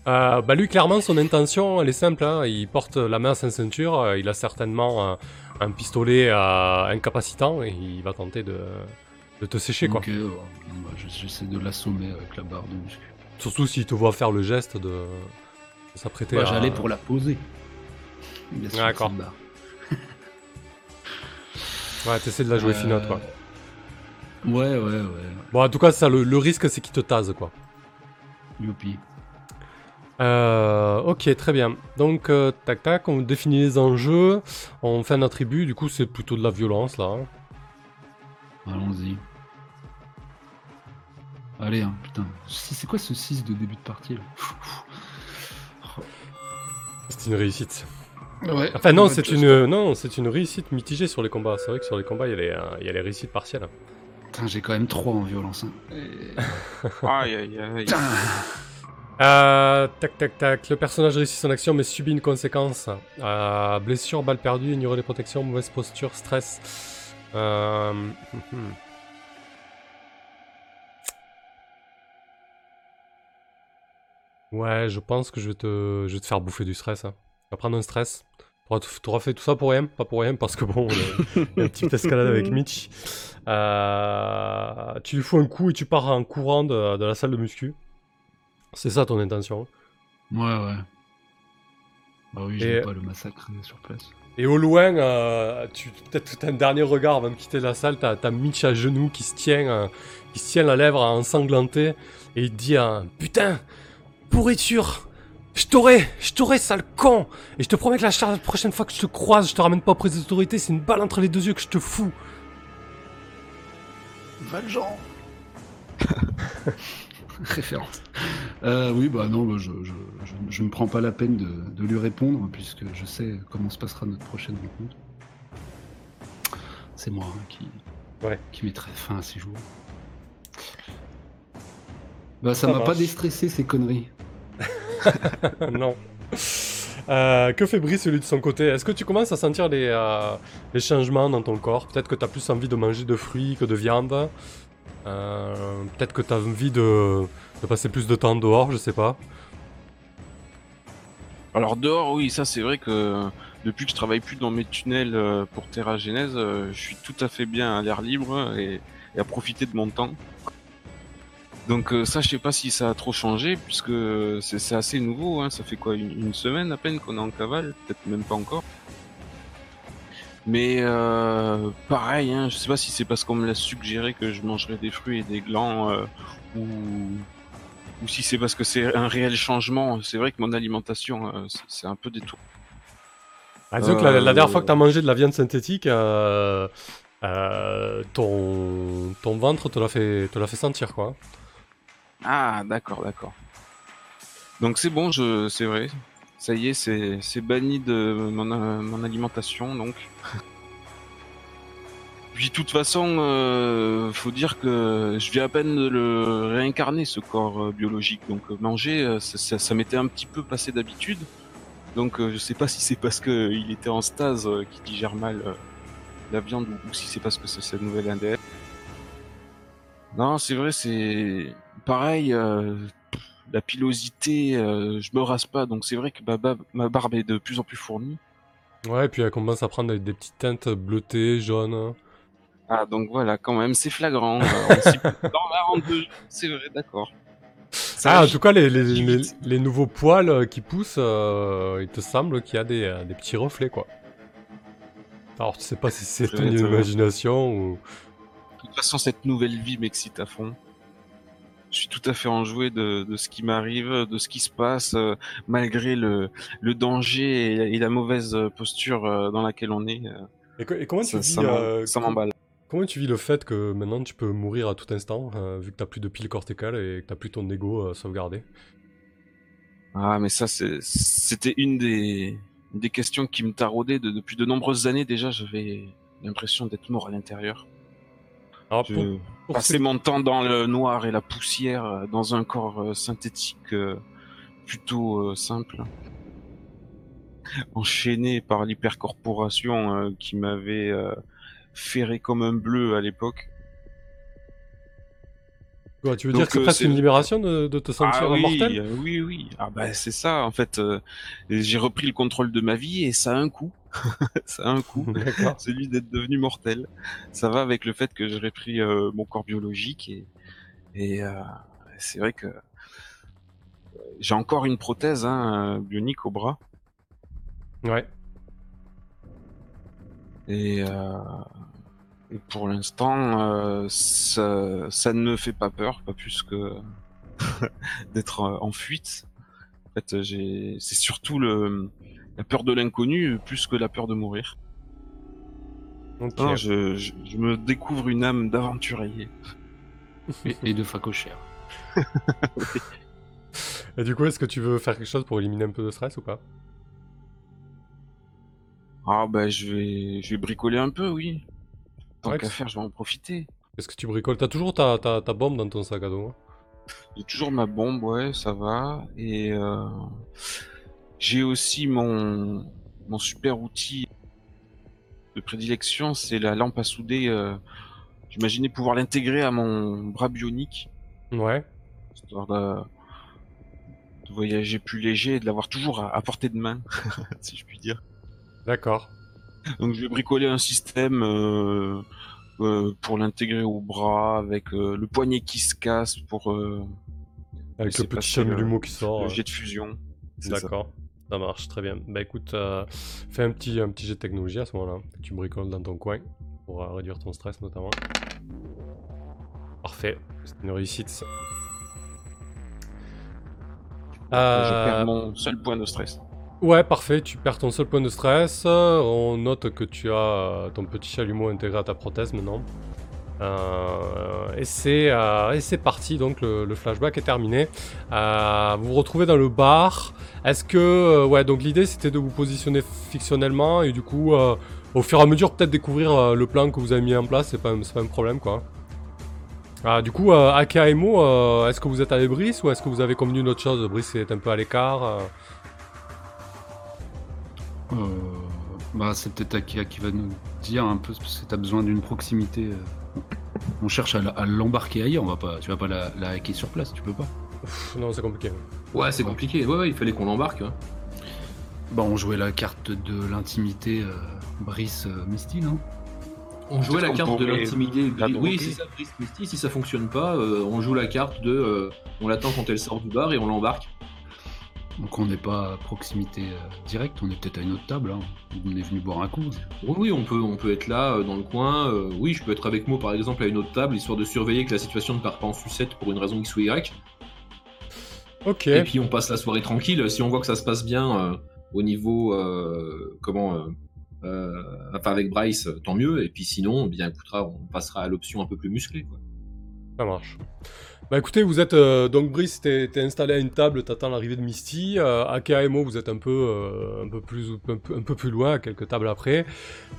Euh, bah lui, clairement, son intention, elle est simple. hein. Il porte la main à sa ceinture. euh, il a certainement un pistolet incapacitant et il va tenter de, de te sécher, quoi. Ok, ouais. Bah, je- j'essaie de l'assommer avec la barre de muscu Surtout s'il te voit faire le geste de, Moi, à... j'allais pour la poser Bien sûr, D'accord. Ouais, t'essaies de la jouer finote, quoi. Euh, ouais ouais ouais Bon, en tout cas, ça, le, le risque, c'est qu'il te tase, quoi. youpi Euh, ok, très bien. Donc, euh, tac tac, on définit les enjeux. On fait un attribut, du coup, c'est plutôt de la violence, là. hein. Allons-y. Allez, hein, putain. C'est quoi ce 6 de début de partie là? C'est une réussite. Ouais. Enfin non, c'est une non, c'est une réussite mitigée sur les combats. C'est vrai que sur les combats, il y a les, euh, il y a les réussites partielles. Putain, j'ai quand même 3 en violence. hein. Et- Aïe, aïe, aïe. Putain. Euh, tac tac tac. Le personnage réussit son action mais subit une conséquence. Euh, blessure, balle perdue, ignorer les protections, mauvaise posture, stress. Euh... Ouais, je pense que je vais te, je vais te faire bouffer du stress. Hein. Tu vas prendre un stress. T'auras fait tout ça pour rien, pas pour rien, parce que bon, il y a une petite escalade avec Mitch. Euh, tu lui fous un coup et tu pars en courant de, de la salle de muscu. C'est ça ton intention. Ouais, ouais. Bah oui, je pas le massacrer sur place. Et au loin, euh, tu peut-être un dernier regard avant de quitter la salle, t'as t'as Mitch à genoux qui se tient, euh, qui se tient la lèvre ensanglantée et il te dit euh, putain pourriture, je t'aurai, je t'aurai sale con et je te promets que la, cha- la prochaine fois que je te croise, je te ramène pas auprès des autorités, c'est une balle entre les deux yeux que je te fous. Valjean Référence. Euh, oui, bah non, bah, je, je, je, je ne prends pas la peine de, de lui répondre puisque je sais comment se passera notre prochaine rencontre. C'est moi hein, qui, Ouais. qui mettrai fin à ces jours. Bah ça Ça m'a pas déstressé ces conneries. non. Euh, que fait Brice lui de son côté? Est-ce que tu commences à sentir les, euh, changements dans ton corps? Peut-être que tu as plus envie de manger de fruits que de viande? Euh, Peut-être que tu as envie de, passer plus de temps dehors, je sais pas. Alors dehors, oui, ça c'est vrai que depuis que je travaille plus dans mes tunnels pour Terra Genèse, euh, je suis tout à fait bien à l'air libre et à profiter de mon temps. Donc euh, ça, je sais pas si ça a trop changé puisque c'est assez nouveau. Hein, ça fait quoi, une, une semaine à peine qu'on est en cavale, peut-être même pas encore. Mais euh, pareil, hein, je sais pas si c'est parce qu'on me l'a suggéré que je mangerais des fruits et des glands euh, ou ou si c'est parce que c'est un réel changement. C'est vrai que mon alimentation, euh, c'est- un peu détour. Ah, disons que la, la dernière fois que tu as mangé de la viande synthétique, ton, ton ventre te l'a fait, te l'a fait sentir, quoi. Ah, d'accord, d'accord. Donc c'est bon, je, c'est vrai. Ça y est, c'est, c'est banni de mon, euh, mon alimentation, donc. Puis toute façon, euh, faut dire que je viens à peine de le réincarner ce corps euh, biologique. Donc euh, manger, ça, ça, m'était un petit peu passé d'habitude. Donc je sais pas si c'est parce que il était en stase qu'il digère mal la viande ou, ou si c'est parce que c'est cette nouvelle ADN. Non, c'est vrai, c'est pareil. euh, la pilosité, euh, je me rase pas, donc c'est vrai que ma, ba- ma barbe est de plus en plus fournie. Ouais, et puis elle commence à prendre des, des petites teintes bleutées, jaunes. Ah, donc voilà, quand même, c'est flagrant. Dans la c'est vrai, d'accord. Ah, en tout cas, les, les, agit les, vite. les nouveaux poils euh, qui poussent, euh, il te semble qu'il y a des, des petits reflets, quoi. Alors, tu sais pas si c'est euh. imagination ou... De toute façon, cette nouvelle vie m'excite à fond. Je suis tout à fait enjoué de, de ce qui m'arrive, de ce qui se passe, euh, malgré le, le danger et, et la mauvaise posture euh, dans laquelle on est. euh, Et, co- et comment tu ça, vis ça m'emballe. Comment tu vis le fait que maintenant tu peux mourir à tout instant, vu que t'as plus de pile corticale et que t'as plus ton ego sauvegardé? Ah, mais ça, c'était une des, des questions qui me taraudait de- depuis de nombreuses années déjà. J'avais l'impression d'être mort à l'intérieur. Alors, Je pour, ceux- mon temps dans le noir et la poussière, euh, dans un corps euh, synthétique euh, plutôt euh, simple, enchaîné par l'hypercorporation euh, qui m'avait euh, ferré comme un bleu à l'époque. Ouais, tu veux Donc, dire que c'est euh, presque une libération de, de te sentir ah oui, mortel oui, oui. Ah bah c'est ça. En fait, euh, j'ai repris le contrôle de ma vie et ça a un coût. ça a un coût. Celui d'être devenu mortel. Ça va avec le fait que j'ai repris euh, mon corps biologique et, et euh, c'est vrai que euh, j'ai encore une prothèse hein, euh, bionique au bras Ouais. et, euh, pour l'instant euh, ça, ça ne me fait pas peur, pas plus que d'être en fuite. En fait, c'est surtout le la peur de l'inconnu plus que la peur de mourir. Non, je, je, je me découvre une âme d'aventurier. Et, et de facochère. Et du coup, est-ce que tu veux faire quelque chose pour éliminer un peu de stress ou pas? Ah bah je vais, je vais bricoler un peu, oui. Tant Ouais, qu'à que- faire, je vais en profiter. Est-ce que tu bricoles T'as toujours ta, ta, ta bombe dans ton sac à dos hein? J'ai toujours ma bombe, ouais, ça va. Et euh, j'ai aussi mon, mon super outil de prédilection, c'est la lampe à souder. euh, J'imaginais pouvoir l'intégrer à mon bras bionique, Ouais. histoire de, de voyager plus léger et de l'avoir toujours à, à portée de main, si je puis dire. D'accord. Donc je vais bricoler un système euh, euh, pour l'intégrer au bras avec le poignet qui se casse pour Avec le petit chalumeau le- qui sort. le jet de fusion. D'accord. Ça marche très bien. Bah écoute, euh, fais un petit, un petit jet de technologie à ce moment-là. Tu bricoles dans ton coin pour euh, réduire ton stress notamment. Parfait. C'est une réussite. ça. Je Euh, perds mon seul point de stress. Ouais, parfait. Tu perds ton seul point de stress. Euh, On note que tu as euh, ton petit chalumeau intégré à ta prothèse maintenant. Euh, et c'est euh, et c'est parti. Donc le, flashback est terminé. Euh, vous vous retrouvez dans le bar. Est-ce que ouais donc l'idée c'était de vous positionner fictionnellement et du coup au fur et à mesure peut-être découvrir le plan que vous avez mis en place. C'est pas un- problème quoi. Ah, du coup, Aka et Mo, euh, est-ce que vous êtes avec Brice ou est-ce que vous avez convenu une autre chose? Brice est un peu à l'écart. bah, c'est peut-être Akia qui va nous dire un peu parce que t'as besoin d'une proximité. On cherche à, l'embarquer ailleurs. On va pas, tu vas pas la, la hacker sur place, tu peux pas. Pff, non, c'est compliqué. Ouais, c'est compliqué. Ouais, ouais, il fallait qu'on l'embarque. hein. Bah, on jouait la carte de l'intimité euh, Brice euh, Misty, non On jouait la carte de l'intimidé. la Oui, c'est ça, Brice Misty. Si ça fonctionne pas, euh, on joue la carte de. euh, on l'attend quand elle sort du bar et on l'embarque. Donc on n'est pas à proximité euh, directe. On est peut-être à une autre table. Hein. On est venu boire un coup. Oui, oui, on peut, on peut être là euh, dans le coin. euh, oui, je peux être avec moi par exemple à une autre table, histoire de surveiller que la situation ne part pas en sucette pour une raison X ou Y. Ok. Et puis on passe la soirée tranquille. Si on voit que ça se passe bien euh, au niveau euh, comment, euh, euh, enfin avec Bryce, tant mieux. Et puis sinon, eh bien écoutera, on passera à l'option un peu plus musclée. Quoi. Ça marche. Bah écoutez, vous êtes euh, donc Brice, t'es t'es installé à une table, t'attends l'arrivée de Misty. Euh, Aka et Mo, vous êtes un peu, euh, un peu plus, un peu, plus loin, quelques tables après.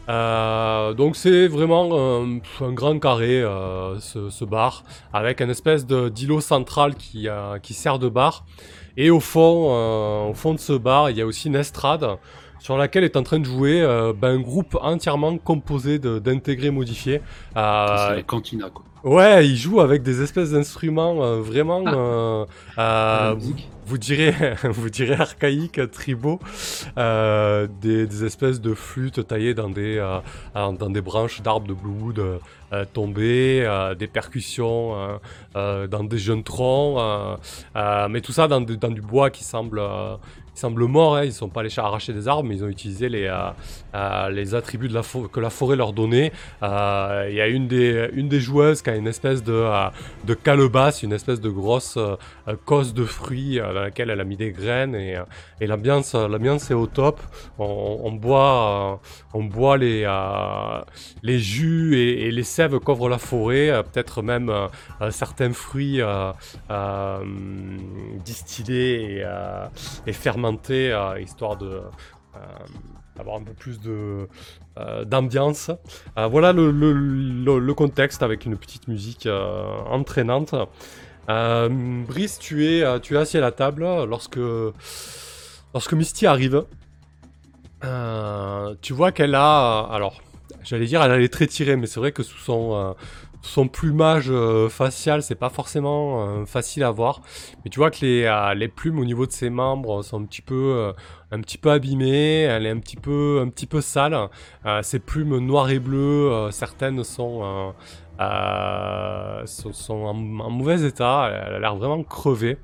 Euh, donc c'est vraiment un, un grand carré, euh, ce, ce bar, avec un espèce de d'îlot central qui, euh, qui sert de bar. Et au fond, au fond de ce bar, il y a aussi une estrade sur laquelle est en train de jouer ben, un groupe entièrement composé d'intégrés modifiés. C'est la cantina, quoi. Ouais, il joue avec des espèces d'instruments euh, vraiment, euh, La euh, musique. vous direz, vous direz archaïques, tribaux, euh, des, des espèces de flûtes taillées dans des, euh, euh, dans des branches d'arbres de Bluewood euh, euh, tombées, euh, des percussions euh, euh, dans des jeunes troncs, euh, euh, mais tout ça dans, de- dans du bois qui semble, euh, qui semble mort. Hein. Ils sont pas allés arracher des arbres, mais ils ont utilisé les, euh, euh, les attributs que la forêt leur donnait. Euh, Il y a une des, joueuses qui a une espèce de, euh, de calebasse, une espèce de grosse cosse de fruits dans laquelle elle a mis des graines et, et l'ambiance, est au top. On, boit, on boit les, jus et, les sèves qu'offre la forêt, peut-être même certains fruits distillés et, fermentés, histoire de avoir un peu plus de euh, d'ambiance. Euh, voilà le, contexte avec une petite musique euh, entraînante. Brice, tu es, assis à la table lorsque, Misty arrive. Tu vois qu'elle a, alors, j'allais dire, elle a les traits tirés, mais c'est vrai que sous son, son plumage euh, facial, c'est pas forcément euh, facile à voir. Mais tu vois que les, euh, les plumes au niveau de ses membres sont un petit peu, un petit peu abîmées. Elle est un petit peu, un petit peu sale. Ses plumes noires et bleues, certaines sont, sont, en, en mauvais état. Elle a l'air vraiment crevée.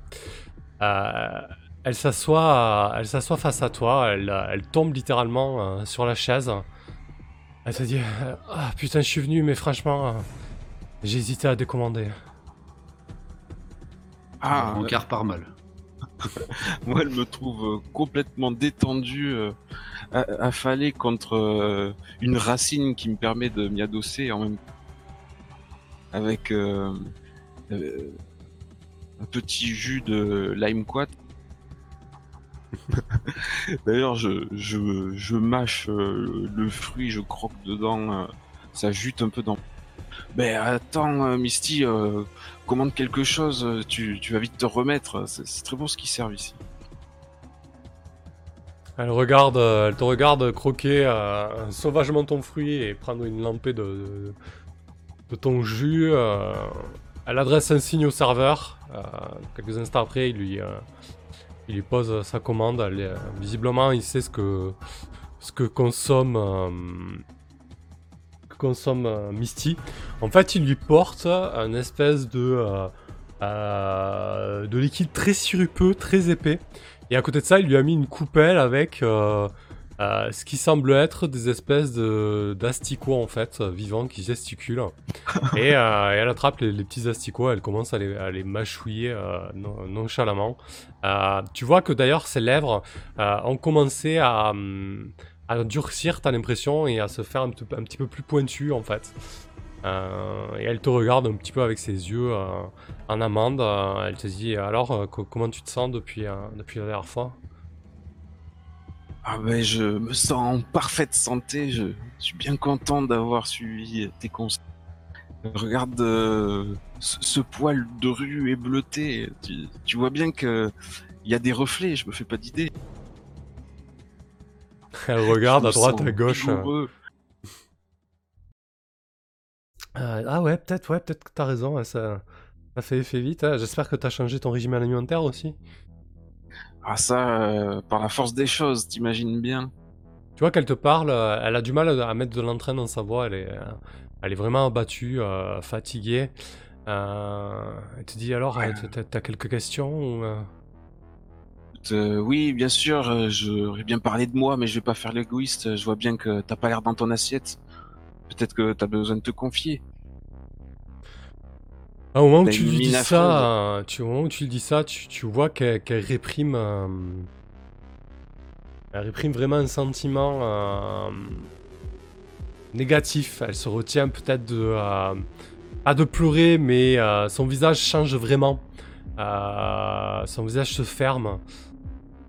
Elle s'assoit, elle s'assoit face à toi. Elle, elle tombe littéralement sur la chaise. Elle te dit Ah putain, je suis venu, mais franchement, euh, hésité à décommander. Ah, Un quart par mal. moi, elle me trouve euh, complètement détendu, euh, affalé contre euh, une racine qui me permet de m'y adosser en même avec euh, euh, un petit jus de lime quat. D'ailleurs, je, je, je mâche euh, le fruit, je croque dedans, euh, ça jute un peu dans. Ben attends, euh, Misty, euh, commande quelque chose, euh, tu, vas vite te remettre. C'est très bon ce qui sert ici. Elle regarde, elle te regarde croquer sauvagement ton fruit et prendre une lampée de, de, ton jus. elle adresse un signe au serveur. quelques instants après, il lui, il lui pose sa commande. Visiblement, il sait ce que, ce que consomme, consomme euh, Misty. En fait, il lui porte un espèce de, euh, euh, de liquide très sirupeux, très épais. Et à côté de ça, il lui a mis une coupelle avec euh, ce qui semble être des espèces de d'asticots en fait, vivants qui gesticulent. et, euh, elle attrape les, les petits asticots, elle commence à les, à les mâchouiller euh, non- nonchalamment. Tu vois que d'ailleurs ses lèvres ont commencé à, hum, à durcir, t'as l'impression, et à se faire un, petit peu- plus pointues en fait. Euh, et elle te regarde un petit peu avec ses yeux euh, en amande. euh, elle te dit alors euh, co- comment tu te sens depuis, la dernière fois? Ah ben je me sens en parfaite santé, je suis bien content d'avoir suivi tes conseils. Regarde ce, poil de rue est bleuté, tu, vois bien que il y a des reflets, je me fais pas d'idée. Elle regarde à droite, à gauche. euh. Euh, ah ouais, peut-être, ouais, peut-être que t'as raison. hein, ça, ça fait effet vite. hein. J'espère que t'as changé ton régime alimentaire aussi. Ah ça, euh, par la force des choses, t'imagines bien. Tu vois qu'elle te parle, euh, elle a du mal à mettre de l'entrain dans sa voix. Elle est, elle est vraiment abattue, fatiguée. Elle te dit alors, t'as quelques questions ou, euh Euh, oui, bien sûr, euh, j'aurais bien parlé de moi, mais je vais pas faire l'égoïste. Je vois bien que t'as pas l'air dans ton assiette. Peut-être que t'as besoin de te confier. Ah, Au moment où T'as tu lui dis ça, euh, tu, au moment où tu lui dis ça, tu, tu vois qu'elle réprime, euh, elle réprime vraiment un sentiment euh, négatif. Elle se retient peut-être de, pas de pleurer, mais son visage change vraiment. Son visage se ferme.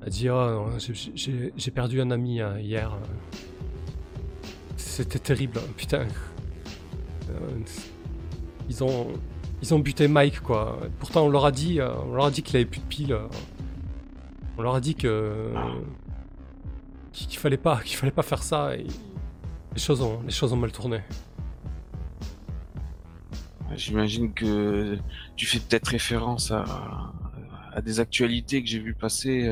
Elle dit oh, j'ai- perdu un ami euh, hier. C'était terrible, putain. Euh, ils ont ils ont buté Mike quoi. Pourtant on leur a dit euh, on leur a dit qu'il avait plus de piles. euh. On leur a dit que qu'il fallait pas qu'il fallait pas faire ça et les choses ont les choses ont mal tourné. J'imagine que tu fais peut-être référence à, à des actualités que j'ai vu passer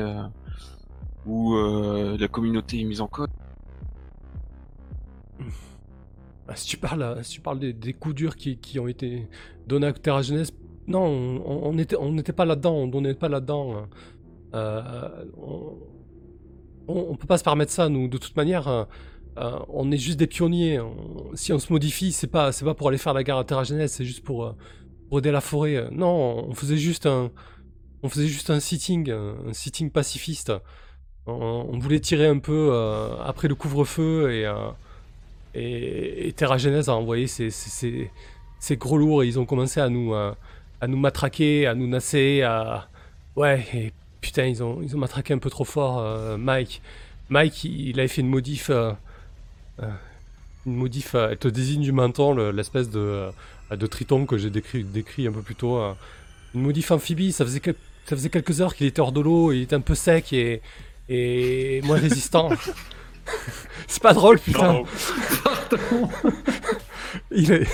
où euh, la communauté est mise en cause. Ah, si tu parles euh, si tu parles des, coups durs qui, ont été donnés à Terra Jeunesse, non on n'était pas là-dedans on n'était pas là-dedans. hein. Euh, on, on peut pas se permettre ça nous de toute manière. euh, on est juste des pionniers. on- si on se modifie, c'est pas, pas pour aller faire la guerre à Terra Jeunesse, c'est juste pour, pour aider la forêt. Non, on faisait juste un, on faisait juste un sitting, un sitting pacifiste. On, voulait tirer un peu euh, après le couvre-feu et, euh, et, Terra Jeunesse a envoyé ses, gros lourds et ils ont commencé à nous, euh, à nous matraquer, à nous nasser, à, ouais, et putain, ils ont, ils ont matraqué un peu trop fort Mike. Mike, il, avait fait une modif. une modif, elle te désigne du menton, le- l'espèce de, de triton que j'ai décrit, décrit un peu plus tôt. Une modif amphibie, ça faisait, ça faisait quelques heures qu'il était hors de l'eau, il était un peu sec et, et moins résistant. C'est pas drôle, putain. Il est.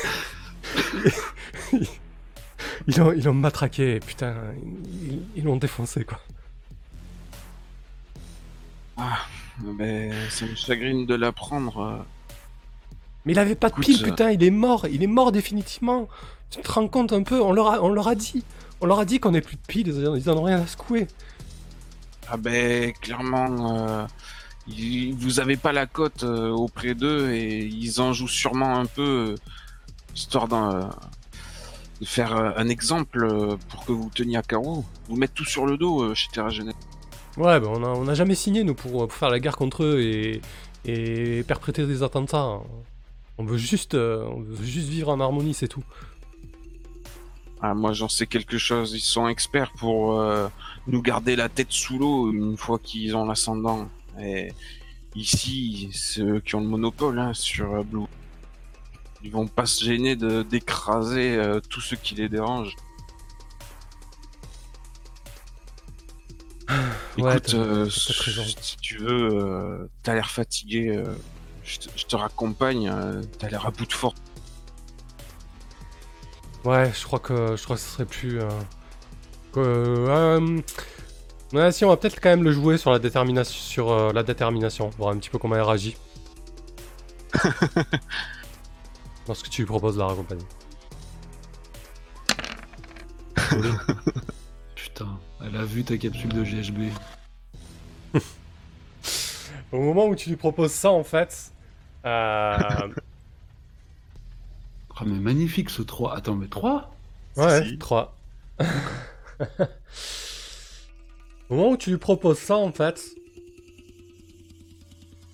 Ils l'ont, ils l'ont matraqué, putain. Ils, l'ont défoncé, quoi. Ben, ça me chagrine de l'apprendre. euh. Mais il avait pas de Écoute, pile, euh, putain, il est mort, il est mort définitivement. Tu te rends compte un peu On leur a, on leur a dit. On leur a dit qu'on n'ait plus de piles, ils en- ils en ont rien à secouer. Ah ben, clairement, euh, ils- vous avez pas la cote euh, auprès d'eux et ils en jouent sûrement un peu, euh, histoire d'un- de faire un exemple pour que vous teniez à carreau. Vous mettre tout sur le dos chez Terra Jeunesse. Ouais, ben on a, on a jamais signé, nous, pour, pour faire la guerre contre eux et, et perpétrer des attentats. On veut juste, on veut juste vivre en harmonie, c'est tout. Ah, moi, j'en sais quelque chose. Ils sont experts pour nous garder la tête sous l'eau une fois qu'ils ont l'ascendant. Et ici, c'est eux qui ont le monopole hein, sur euh, Blue. Ils vont pas se gêner de d'écraser euh, tous ceux qui les dérangent. Ouais, Écoute, euh, si tu veux, euh, t'as l'air fatigué. je, te, je te raccompagne. t'as l'air à bout de force. Ouais, je crois que je crois que ce serait plus. Euh, euh, ouais, si on va peut-être quand même le jouer sur la détermination, sur euh, la détermination, voir un petit peu comment elle réagit. Lorsque tu lui proposes de la raccompagner. Putain, elle a vu ta capsule de GHB. Au moment où tu lui proposes ça, en fait, euh, Ah, mais magnifique ce 3. Attends, mais 3 ouais, Si. 3. Au moment où tu lui proposes ça, en fait,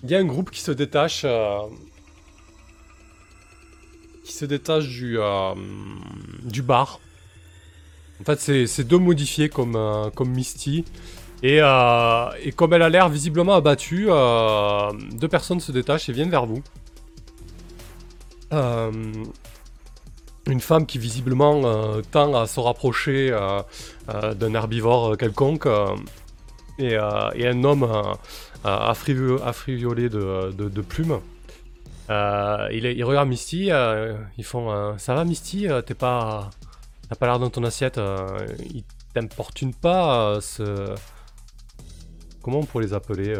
il y a un groupe qui se détache, euh, qui se détache du euh, du bar. En fait, c'est deux modifiés comme euh, comme Misty. Et, et comme elle a l'air visiblement abattue, deux personnes se détachent et viennent vers vous. Une femme qui visiblement euh, tend à se rapprocher euh, euh, d'un herbivore quelconque et, un homme affriviolé de, plumes. Il, il regarde Misty, ils font Ça va Misty T'es pas. T'as pas l'air dans ton assiette Il t'importune pas ce. Comment on pourrait les appeler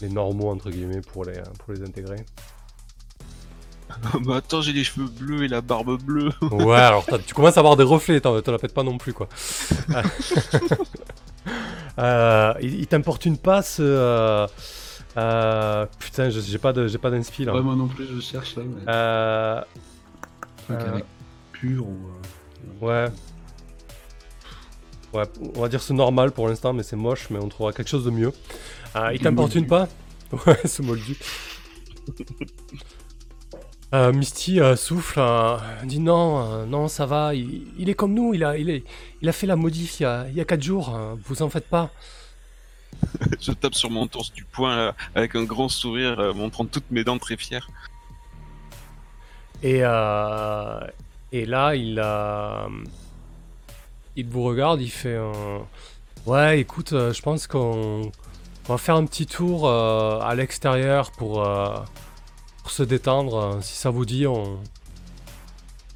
Les normaux entre guillemets pour les intégrer? Bah attends, j'ai les cheveux bleus et la barbe bleue. Ouais, alors tu commences à avoir des reflets, t'en- te la pète pas non plus quoi. Euh, il il t'importune pas ce. euh, euh, putain, j'ai pas de- j'ai pas d'inspi là. Ouais, moi non plus, je cherche là. Mais... Euh, euh, avec pur ou. euh, ouais. Ouais, on va dire c'est normal pour l'instant, mais c'est moche, mais on trouvera quelque chose de mieux. Euh, il t'importune pas Ouais, ce moldu. Euh, Misty euh, souffle, euh, dit non, non, ça va, il, il est comme nous, il a, il, est, il a fait la modif il y a, il y a 4 jours, euh, vous en faites pas. Je tape sur mon torse du poing là, avec un grand sourire, montrant toutes mes dents très fières. Et, et là, il, il vous regarde, il fait un... Ouais, écoute, je pense qu'on on va faire un petit tour à l'extérieur pour, pour se détendre. euh, Si ça vous dit, on,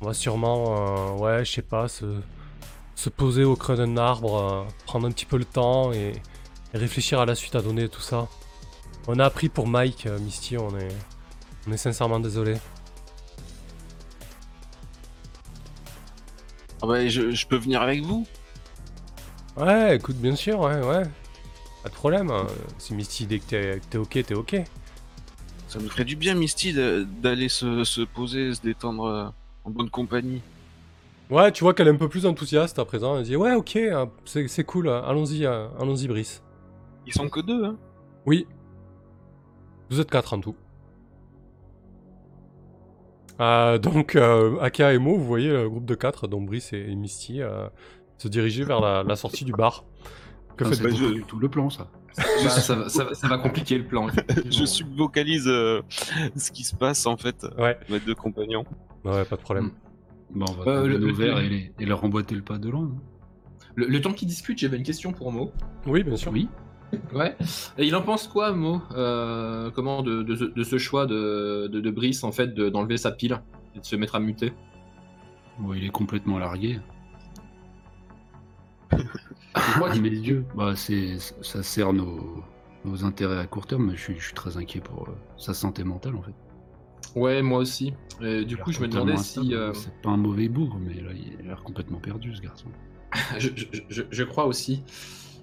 on va sûrement, euh, ouais, je sais pas, se, se poser au creux d'un arbre, euh, prendre un petit peu le temps et, et réfléchir à la suite à donner tout ça. On a appris pour Mike, Misty, on est, on est sincèrement désolé. Ah bah, je, je peux venir avec vous? Ouais, écoute, bien sûr, ouais, ouais. Pas de problème. hein. Si Misty dit que t'es que t'es ok, t'es ok. Ça nous ferait du bien, Misty, d'aller se, se poser, se détendre euh, en bonne compagnie. Ouais, tu vois qu'elle est un peu plus enthousiaste à présent. Elle dit Ouais, ok, hein, c'est cool, hein, allons-y, hein, allons-y, Brice. Ils sont que deux, hein Oui. Vous êtes quatre en tout. Euh, donc, euh, Aka et Mo, vous voyez le groupe de quatre, dont Brice et, et Misty, euh, se diriger vers la, la sortie du bar. Que bah, je- du tout le plan, ça. Bah, ça, va, ça va- ça va compliquer le plan. Je subvocalise euh, ce qui se passe en fait, Ouais, mes deux compagnons. ouais, pas de problème. Bon, on va Euh, prendre le- le- verres et, les- et leur emboîter le pas de loin. hein. Le, le temps qu'ils discutent, j'avais une question pour Mo. Oui, bien sûr. Oui. Ouais. Et il en pense quoi, Mo euh, Comment de, de ce- de ce choix de, de, de Brice, en fait, de- d'enlever sa pile et de se mettre à muter? Bon, il est complètement largué. Moi, mes yeux, bah, c'est, ça sert nos, nos intérêts à court terme, mais je suis, je suis très inquiet pour euh, sa santé mentale en fait. Ouais, moi aussi. Et du coup, je me demandais si. euh, C'est pas un mauvais bourg, mais là, il a l'air complètement perdu ce garçon. je, je- crois aussi.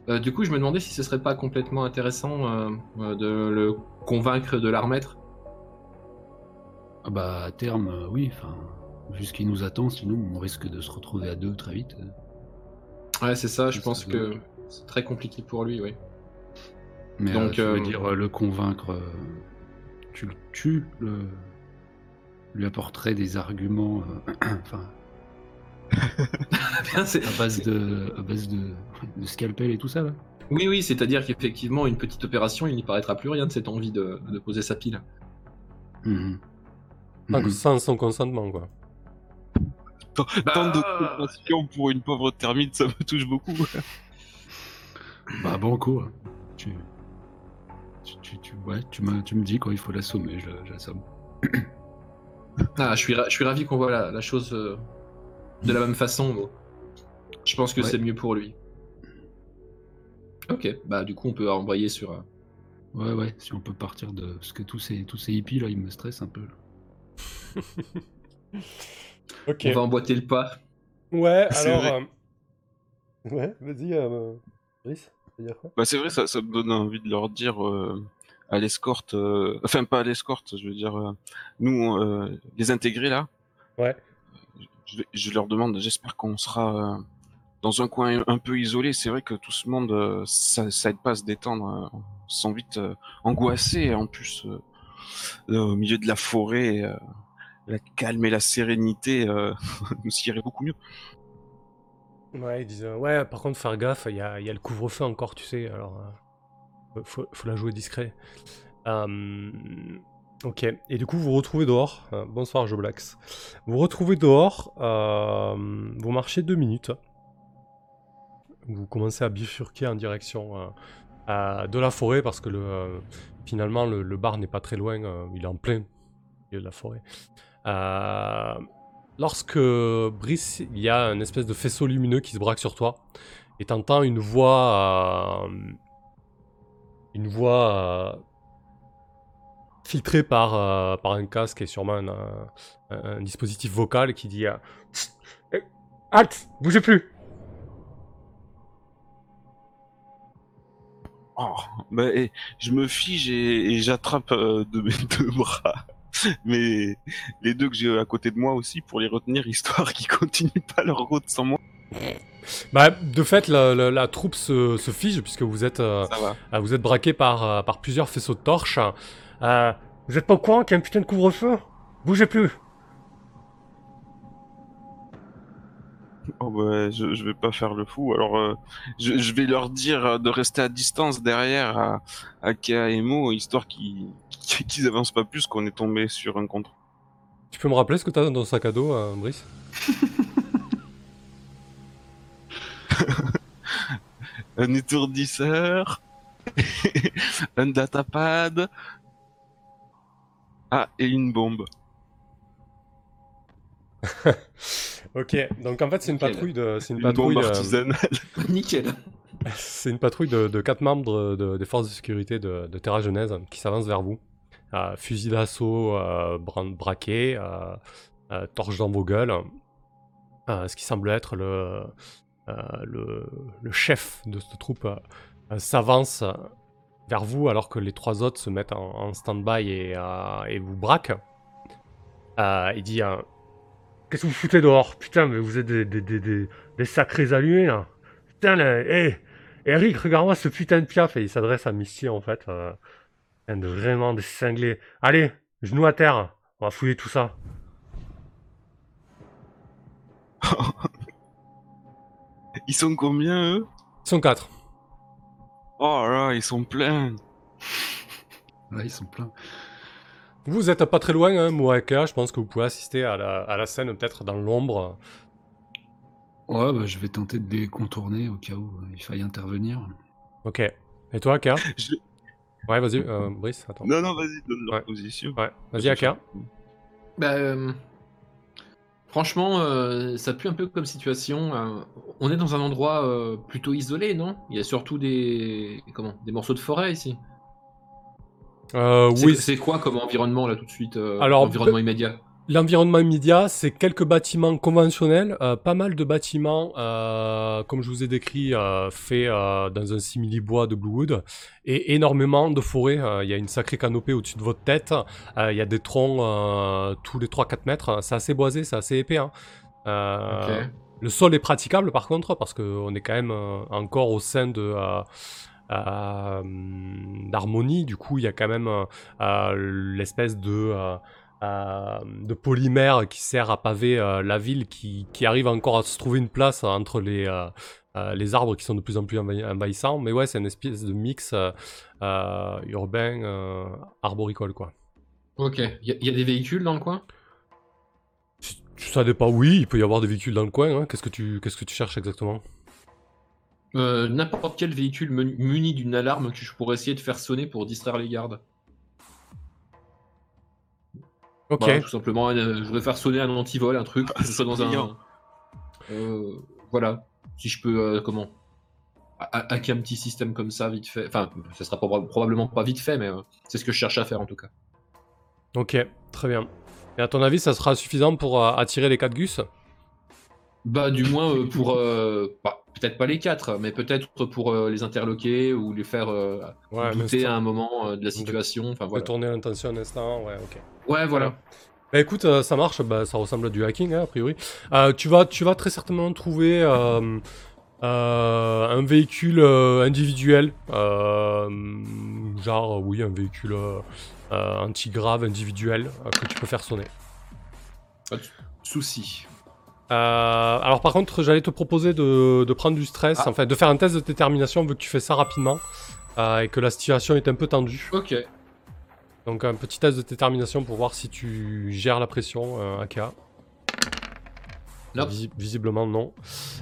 Euh, du coup, je me demandais si ce serait pas complètement intéressant de le convaincre de la remettre. Ah bah, à terme, oui, enfin, vu ce qui nous attend, sinon on risque de se retrouver à deux très vite. Ouais, c'est ça, je Ça, pense que c'est très compliqué pour lui, oui. Mais Donc, euh, tu veux euh, dire euh, le convaincre, euh, tu le tues, le... lui apporterais des arguments, euh, enfin, À base de, à base de, de scalpel et tout ça, là Oui, oui, c'est-à-dire qu'effectivement, une petite opération, il n'y paraîtra plus rien de cette envie de, de poser sa pile. Sans- Mhm. Sans son consentement, quoi. Tant, Bah, tant de compassion pour une pauvre termite, ça me touche beaucoup. Bah, banco. hein. Tu, tu, tu, tu- ouais, tu, me, tu me dis quand il faut l'assommer, je, la- je l'assomme. Ah, je suis, ra- je suis ravi qu'on voit la, la chose euh, de la même façon. Je pense que Ouais. c'est mieux pour lui. Ok, bah du coup on peut envoyer sur. euh, Ouais, ouais, si on peut partir de. Parce que tous ces, tous ces hippies là, ils me stressent un peu. là. On va emboîter le pas. Ouais, alors. vrai. euh, Ouais, vas-y, euh... Brice, dire quoi? Bah c'est vrai, ça, ça me donne envie de leur dire euh, à l'escorte, euh, enfin pas à l'escorte, je veux dire, euh, nous, euh, les intégrés là, Ouais. je, vais- je leur demande, j'espère qu'on sera euh, dans un coin un peu isolé. C'est vrai que tout ce monde, euh, ça, ça aide pas à se détendre, euh, on se sent vite euh, angoissé, et en plus, euh, euh, au milieu de la forêt, euh, la calme et la sérénité euh, nous iraient beaucoup mieux. Ouais, ils disent Ouais, par contre, faire gaffe, il y a, le couvre-feu encore, tu sais, alors. euh, faut, la jouer discret. Euh, Ok, et du coup, vous vous retrouvez dehors. Euh, bonsoir, Joblax. Vous vous retrouvez dehors, vous marchez deux minutes. Vous commencez à bifurquer en direction de la forêt parce que le, finalement, le, le bar n'est pas très loin, il est en plein de la forêt. Euh, lorsque Brice, il y a une espèce de faisceau lumineux qui se braque sur toi, et t'entends une voix, euh, une voix euh, filtrée par, par un casque et sûrement un, dispositif vocal qui dit euh, Tss, eh, Halt Bougez plus Oh, bah, je me fige et, j'attrape de mes deux bras. Mais les deux que j'ai à côté de moi aussi pour les retenir histoire qu'ils continuent pas leur route sans moi. Bah, de fait, la, la- la troupe se, se fige puisque vous êtes, euh, euh, vous êtes braqué par, euh, par plusieurs faisceaux de torches. Euh, vous êtes pas au courant qu'il y a un putain de couvre-feu? Bougez plus Oh, bah, je, je vais pas faire le fou. Alors, euh, je, je vais leur dire euh, de rester à distance derrière à, à Kea et Mo, histoire qu'ils qu'ils avancent pas plus qu'on est tombé sur un contre. Tu peux me rappeler ce que t'as dans ton sac à dos, euh, Brice? Un étourdisseur, un datapad, ah, et une bombe. Ok, donc en fait c'est une Nickel. patrouille de, c'est une Une patrouille, euh. Nickel. c'est une patrouille de, de quatre membres de- des forces de sécurité de, de Terra Genèse qui s'avance vers vous. Euh, fusil d'assaut euh, braqué, euh, euh, torche dans vos gueules. Euh, ce qui semble être le, euh, le, le chef de cette troupe euh, euh, s'avance vers vous alors que les trois autres se mettent en, en stand-by et, euh, et vous braquent. Euh, il dit euh, Qu'est-ce que vous foutez dehors? Putain, mais vous êtes des, des, des, des, des sacrés allumés là Putain, là, hé Eric, regarde-moi ce putain de piaf Et il s'adresse à Misty en fait. Euh, de vraiment des cinglés. Allez, genoux à terre, on va fouiller tout ça. Ils sont combien, eux? Ils sont quatre. Oh là, ils sont pleins. Ouais, ils sont pleins. Vous êtes pas très loin, hein, Moaka, je pense que vous pouvez assister à la, à la scène peut-être dans l'ombre. Ouais, bah, je vais tenter de les contourner au cas où euh, il faille intervenir. Ok. Et toi, Aka? Je- Ouais, vas-y, euh, Brice, attends. Non, non, vas-y, donne leur Ouais. position. Ouais, vas-y, Aka. Bah, euh, franchement, euh, ça pue un peu comme situation. euh, on est dans un endroit euh, plutôt isolé, non? Il y a surtout des comment? Des morceaux de forêt ici. Euh, oui, C'est quoi comme environnement là tout de suite euh, Alors, environnement immédiat? L'environnement immédiat, c'est quelques bâtiments conventionnels, euh, pas mal de bâtiments, euh, comme je vous ai décrit, euh, faits dans un simili-bois de Bluewood, et énormément de forêts. Il y a une sacrée canopée au-dessus de votre tête, il y a des troncs tous les 3-4 mètres, c'est assez boisé, c'est assez épais. hein. Le sol est praticable par contre, parce qu'on est quand même encore au sein de... euh, d'harmonie, du coup il y a quand même euh, euh, l'espèce de... de polymère qui sert à paver euh, la ville, qui, qui arrive encore à se trouver une place entre les, euh, les arbres qui sont de plus en plus envahi- envahissants. Mais ouais, c'est une espèce de mix urbain, arboricole, quoi. Ok. Il y, a- y a des véhicules dans le coin? Ça dépend, oui, il peut y avoir des véhicules dans le coin. hein. Qu'est-ce que tu qu'est-ce que tu cherches exactement? Euh, N'importe quel véhicule muni d'une alarme que je pourrais essayer de faire sonner pour distraire les gardes. Ok. Voilà, tout simplement, euh, je voudrais faire sonner un antivol, un truc, que ce soit dans un. brillant. Euh, voilà. Si je peux, comment ha- ha- Hacker un petit système comme ça, vite fait. Enfin, ça sera proba- probablement pas vite fait, mais c'est ce que je cherche à faire en tout cas. Ok, très bien. Et à ton avis, ça sera suffisant pour attirer les 4 gus? Bah, du moins pour. bah, peut-être pas les quatre, mais peut-être pour euh, les interloquer ou les faire euh, Ouais, douter à un moment euh, de la situation. Enfin, voilà. Retourner l'intention un instant, ouais, ok. Ouais, voilà. Bah écoute, euh, ça marche, bah, ça ressemble à du hacking, hein, a priori. Tu, vas, tu vas très certainement trouver un véhicule individuel, genre, oui, un véhicule anti-grave individuel que tu peux faire sonner. Souci. Euh, alors par contre, j'allais te proposer de, de prendre du stress, Ah. enfin de faire un test de détermination vu que tu fais ça rapidement euh, et que la situation est un peu tendue. Ok. Donc un petit test de détermination pour voir si tu gères la pression, euh, Aka. Visi- visiblement non.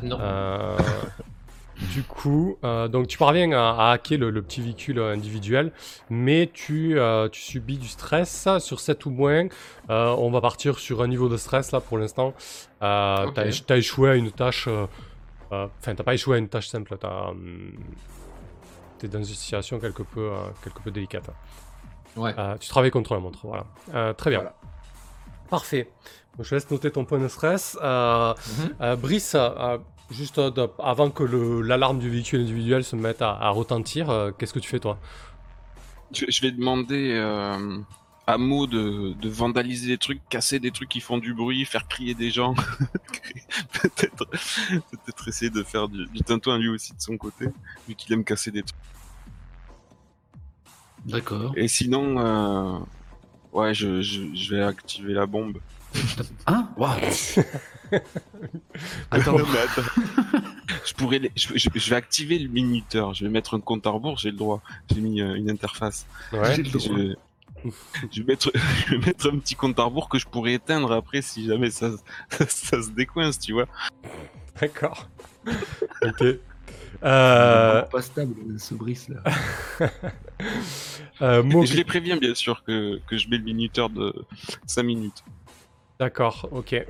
Non. Du coup, euh, donc tu parviens à, à hacker le, le petit véhicule individuel, mais tu, euh, tu subis du stress sur 7 ou moins. Euh, on va partir sur un niveau de stress là pour l'instant. Euh, Ok. T'as éch- t'as échoué à une tâche. Enfin, t'as pas échoué à une tâche simple. Hum, T'es dans une situation quelque peu, quelque peu délicate. Ouais. Tu travailles contre la montre, voilà. Très bien. Voilà. Parfait. Donc, je te laisse noter ton point de stress. Mhm. Brice, juste euh, avant que l'alarme du véhicule individuel se mette à, à retentir, euh, qu'est-ce que tu fais toi? Je, je vais demander euh, à Mo de, de vandaliser des trucs, casser des trucs qui font du bruit, faire crier des gens. peut-être, peut-être essayer de faire du, du tintouin lui aussi de son côté, vu qu'il aime casser des trucs. D'accord. Et sinon, euh, ouais, je, je, je vais activer la bombe. Hein Waouh Attends, Non, mais attends. je pourrais, les- je, je- je vais activer le minuteur. Je vais mettre un compte à rebours. J'ai le droit. J'ai mis euh, une interface. Ouais. j'ai le droit. Je, je vais mettre, je vais mettre un petit compte à rebours que je pourrais éteindre après si jamais ça, ça, ça se décoince, tu vois. D'accord. ok. Euh, pas stable ce Brice là. euh, Mo- je les préviens bien sûr que, que je mets le minuteur de 5 minutes. D'accord, ok.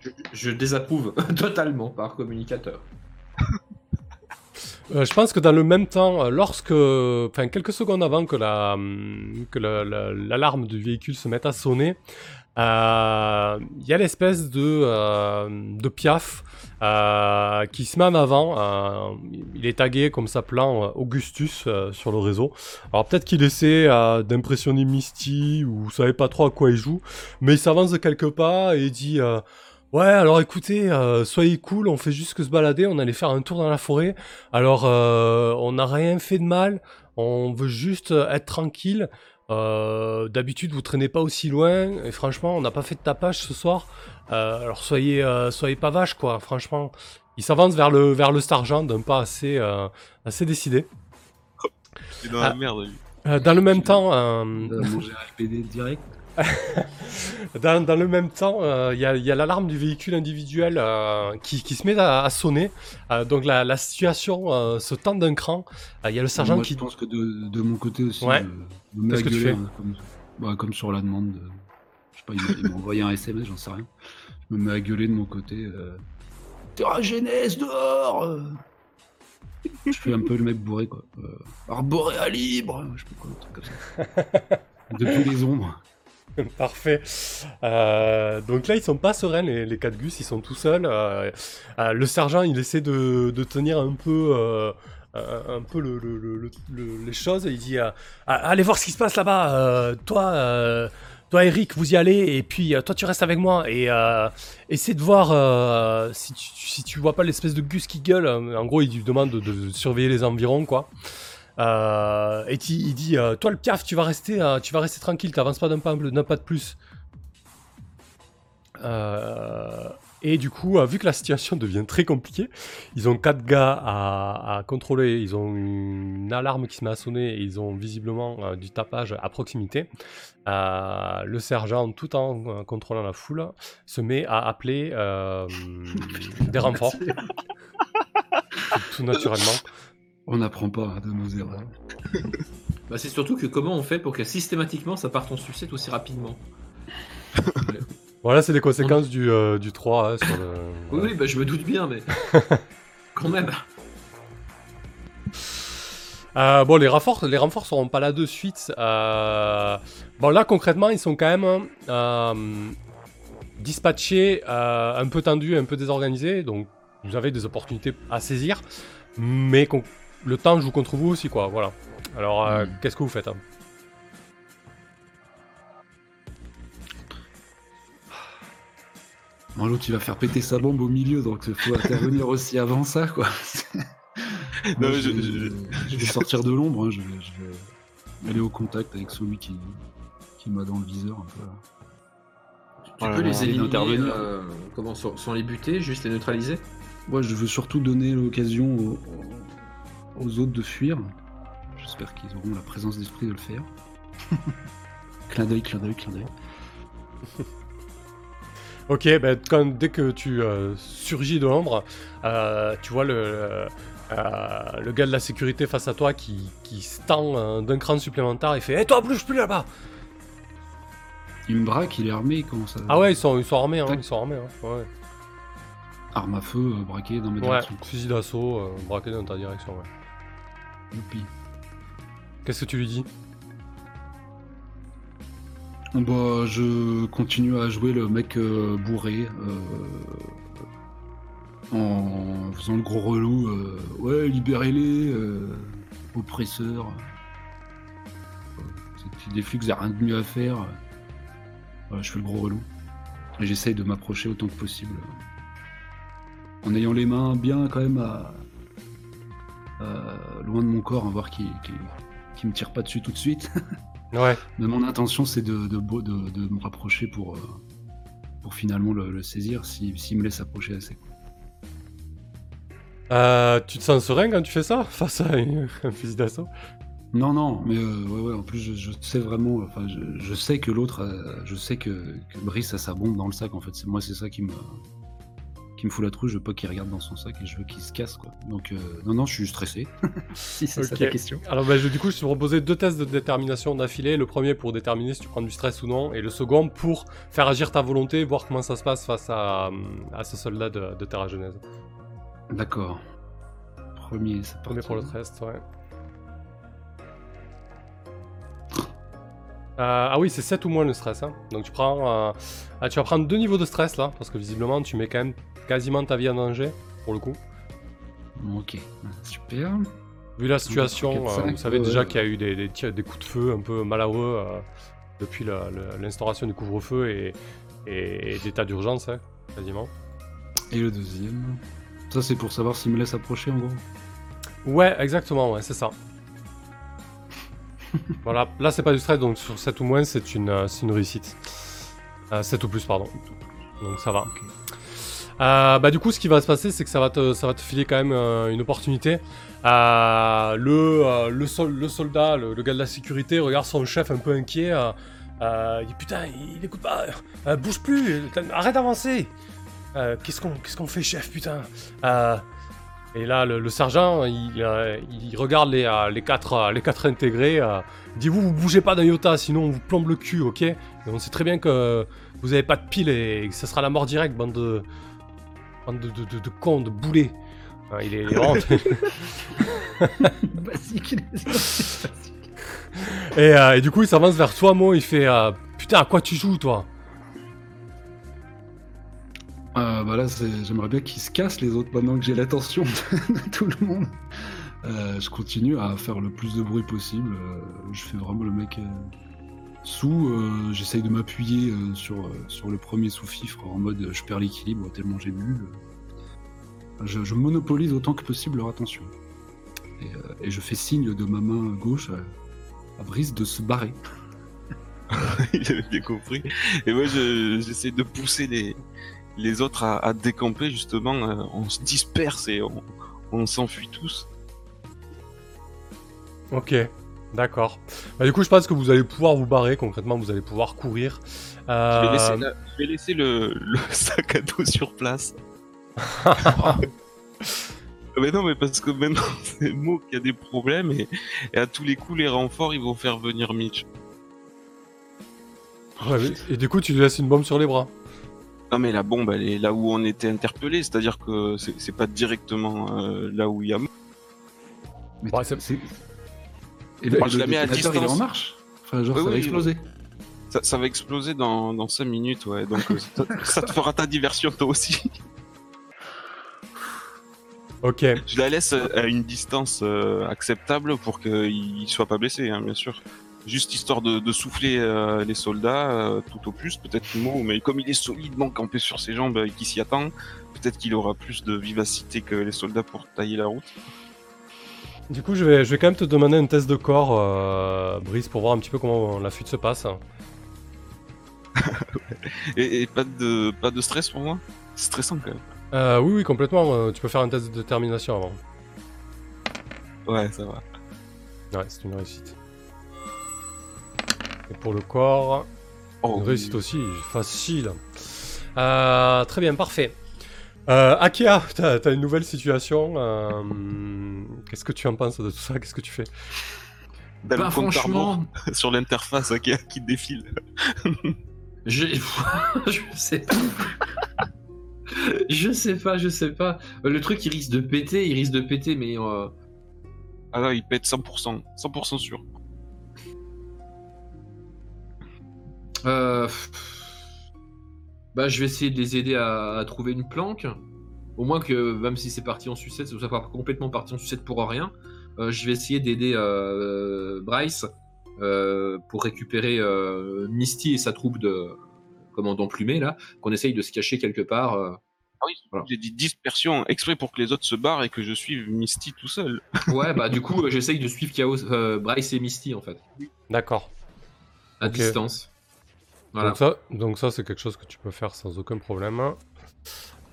Je, je désapprouve totalement par communicateur. Euh, je pense que dans le même temps, euh, lorsque, enfin quelques secondes avant que la, hum, que la- la- l'alarme du véhicule se mette à sonner, euh, il y a l'espèce de, euh, de piaf euh, qui se met en avant. euh, il est tagué comme s'appelant Augustus sur le réseau. Alors peut-être qu'il essaie d'impressionner Misty ou savez pas trop à quoi il joue, mais il s'avance de quelques pas et dit. Ouais, alors écoutez, soyez cool, on fait juste que se balader, on allait faire un tour dans la forêt. Alors, on n'a rien fait de mal, on veut juste être tranquille. Euh, D'habitude, vous traînez pas aussi loin, et franchement, on n'a pas fait de tapage ce soir. Euh, alors, soyez, euh, soyez pas vaches, quoi, franchement. Il s'avance vers le, vers le sergent d'un pas assez, euh, assez décidé. C'est dans Ah. la merde. lui. Euh, dans le même temps, euh, RPD direct. Dans, dans le même temps, euh, il y a, l'alarme du véhicule individuel euh, qui, qui se met à, à sonner. Euh, donc la, la situation se tend d'un cran. Il y a le sergent Moi, qui... Je pense que de, de mon côté aussi, Ouais. je me mets Qu'est-ce à que tu gueuler, fais hein, comme, bah, comme sur la demande. de- Je sais pas, il m'a- envoyé un SMS, j'en sais rien. Je me mets à gueuler de mon côté. Terra Genèse dehors. Je fais un peu le mec bourré quoi. Euh, Arboréa libre Je sais pas quoi, un truc comme ça. Depuis les ombres. Parfait. Euh, donc là, ils sont pas sereins, les, les quatre gus, ils sont tout seuls. Euh, euh, le sergent, il essaie de, tenir un peu, les choses. Il dit Ah, Allez voir ce qui se passe là-bas. toi, toi, Eric, vous y allez. Et puis, toi, tu restes avec moi. Et essaie de voir si, tu, si vois pas l'espèce de gus qui gueule. En gros, il lui demande de, de surveiller les environs, quoi. Euh, et il, il dit euh, Toi, le piaf, tu vas rester, euh, tu vas rester tranquille, t'avances pas d'un pas, d'un pas de plus. Et du coup, vu que la situation devient très compliquée, ils ont quatre gars à, à contrôler. Ils ont une alarme qui se met à sonner et ils ont visiblement du tapage à proximité. Euh, le sergent, tout en euh, contrôlant la foule, se met à appeler euh, des renforts. tout, tout naturellement. On n'apprend pas de nos erreurs. Bah, c'est surtout que comment on fait pour que systématiquement ça parte en sucette aussi rapidement Voilà, c'est les conséquences du, euh, du 3 hein, sur le. Oui, oui, bah, je me doute bien, mais. Quand même. Euh, bon, les renforts, les renforts seront pas là de suite. Euh, bon, là concrètement, ils sont quand même euh, dispatchés, euh, un peu tendus, un peu désorganisés. Donc, vous avez des opportunités à saisir, mais qu'on- le temps joue contre vous aussi, quoi. Voilà. Alors, euh, Mm. qu'est-ce que vous faites hein Bon, l'autre, il va faire péter sa bombe au milieu, donc il faut intervenir aussi avant ça, quoi. Non, Moi, je- je, je- je vais sortir de l'ombre, hein, je, vais, je vais aller au contact avec celui qui, qui m'a dans le viseur un peu. Tu peux les éliminer d'intervenir. euh, comment, sans, sans les buter, juste les neutraliser? Moi, je veux surtout donner l'occasion aux, aux autres de fuir. J'espère qu'ils auront la présence d'esprit de le faire. clin d'œil, clin d'œil, clin d'œil. Ok, quand, dès que tu euh, surgis de l'ombre, euh, tu vois le, euh, le gars de la sécurité face à toi qui, qui se tend d'un cran supplémentaire et fait Hé toi, bouge plus là-bas Il me braque, il est armé, comment ça Ah ouais, ils sont, ils sont armés, hein, ils sont armés. hein, ouais. Arme à feu, braqué dans mes Ouais, directions. fusil d'assaut, braqué dans ta direction. Ouais. Qu'est-ce que tu lui dis? Bah, je continue à jouer le mec euh, bourré. euh, en faisant le gros relou. euh, ouais, libérez-les, euh, oppresseurs. C'est des flics, vous avez rien de mieux à faire. Je fais le gros relou. J'essaye de m'approcher autant que possible. En ayant les mains bien quand même à- loin de mon corps, à voir qui, qui, qui me tire pas dessus tout de suite. Ouais. Mais mon intention, c'est de, de, de, de- de me rapprocher pour, euh, pour finalement le, le saisir, s'il s'il me laisse approcher assez. Euh, tu te sens serein quand tu fais ça face à un un fusil d'assaut? Non, non, mais euh, ouais, ouais, en plus, je, je sais vraiment, enfin, je, je sais que l'autre, je sais que, que Brice a sa bombe dans le sac, en fait. C'est- Moi, c'est ça qui me, qui me fout la trouille. Je veux pas qu'il regarde dans son sac et je veux qu'il se casse, quoi. Donc, euh, non, non, je suis stressé. si c'est ça Ok. ta question. Alors bah, je, du coup, je te proposais deux tests de détermination d'affilée. Le premier pour déterminer si tu prends du stress ou non, et le second pour faire agir ta volonté, voir comment ça se passe face à, à ce soldat de, de Terra Genèse. D'accord. Premier, c'est Premier pour le test, ouais. Euh, ah oui, c'est 7 ou moins le stress. Hein. Donc tu prends, euh, ah, tu vas prendre deux niveaux de stress là, parce que visiblement tu mets quand même quasiment ta vie en danger, pour le coup. Ok, super. Vu la situation, euh, vous savez déjà qu'il y a eu des, des tirs- des coups de feu un peu malheureux depuis l'instauration du couvre-feu et, et, et d'état d'urgence, hein, quasiment. Et le deuxième? Ça, c'est pour savoir s'il me laisse approcher, en gros? Ouais, exactement, ouais, c'est ça. voilà, là c'est pas du stress, donc sur 7 ou moins c'est une, euh, c'est une réussite. Euh, 7 ou plus, pardon. Donc ça va. Euh, bah du coup ce qui va se passer c'est que ça va te, ça va te filer quand même euh, une opportunité. Euh, le, euh, le, sol- le soldat, le, le gars de la sécurité regarde son chef un peu inquiet. euh, euh, il dit putain il, écoute pas, euh, bouge plus, arrête d'avancer. Euh, qu'est-ce qu'on qu'est-ce qu'on fait chef putain? Euh, Et là le, le sergent il, euh, il regarde les, euh, les, quatre, euh, les quatre intégrés. il dit vous vous bougez pas d'un iota sinon on vous plombe le cul ok? Et on sait très bien que vous avez pas de pile et que ça sera la mort directe bande de bande de, de, de, de cons, de boulets. Hein, il est, il est vraiment- Basique, les- et, et du coup, il s'avance vers toi, Mo. Il fait euh, Putain, à quoi tu joues, toi? Euh, bah là, j'aimerais bien qu'ils se cassent les autres maintenant que j'ai l'attention de, tout le monde. Euh, je continue à faire le plus de bruit possible. euh, je fais vraiment le mec euh, sous. J'essaye de m'appuyer sur, sur le premier sous-fifre en mode je perds l'équilibre tellement j'ai bu. Je, monopolise autant que possible leur attention. Et, je fais signe de ma main gauche à, Brice de se barrer. il avait bien compris. Et moi, je- j'essaie de pousser les, les autres à, à décamper, justement. euh, on se disperse et on, on s'enfuit tous. Ok, d'accord. Bah, du coup, je pense que vous allez pouvoir vous barrer. Concrètement, vous allez pouvoir courir. Je Euh, vais laisser, la- je vais laisser le, le sac à dos sur place. mais non, mais parce que maintenant, c'est Mo qui a des problèmes et, et à tous les coups, les renforts, ils vont faire venir Mitch. ouais, et du coup, tu lui laisses une bombe sur les bras. Non, mais la bombe, elle est là où on était interpellé, c'est-à-dire que c'est pas directement euh, là où il y a. Mais Ouais, tu- c'est-. Et je le la mets à détonateur, il est en distance. marche Enfin, genre, Oui, ça va oui, exploser. Ça, ça va exploser dans, dans 5 minutes, ouais. Donc euh, ça, ça te fera ta diversion toi aussi. Ok. Je la laisse à une distance euh, acceptable pour qu'il soit pas blessé, hein, bien sûr. Juste histoire de, de souffler euh, les soldats, euh, tout au plus, peut-être Mo, mais comme il est solidement campé sur ses jambes et qu'il s'y attend, peut-être qu'il aura plus de vivacité que les soldats pour tailler la route. Du coup, je vais, je vais quand même te demander un test de corps, euh, Brice, pour voir un petit peu comment la fuite se passe. Et, et pas de pas de stress pour moi? C'est stressant quand même. Euh, oui, oui, complètement. euh, tu peux faire un test de détermination avant. Ouais, ça va. Ouais, c'est une réussite. Et pour le corps, Oh, une réussite aussi, facile. Euh, très bien, parfait. Euh, Akia, t'as as une nouvelle situation. euh, Qu'est-ce que tu en penses de tout ça Qu'est-ce que tu fais? T'as le Bah, compte franchement, sur l'interface qui, qui défile. je... je sais pas. je sais pas, je sais pas. Le truc, il risque de péter, il risque de péter, mais euh, Ah là, il pète 100%, 100% sûr. Euh, bah, je vais essayer de les aider à, à trouver une planque. Au moins que, même si c'est parti en sucette, ça soit pas complètement parti en sucette pour rien. Euh, je vais essayer d'aider euh, Bryce euh, pour récupérer euh, Misty et sa troupe de commandant plumé là, qu'on essaye de se cacher quelque part. euh. Ah oui, Voilà. j'ai dit dispersion exprès pour que les autres se barrent et que je suive Misty tout seul. Ouais, bah du coup, j'essaye de suivre Chaos, euh, Bryce et Misty en fait, D'accord. à distance. Voilà. Donc ça, donc ça c'est quelque chose que tu peux faire sans aucun problème.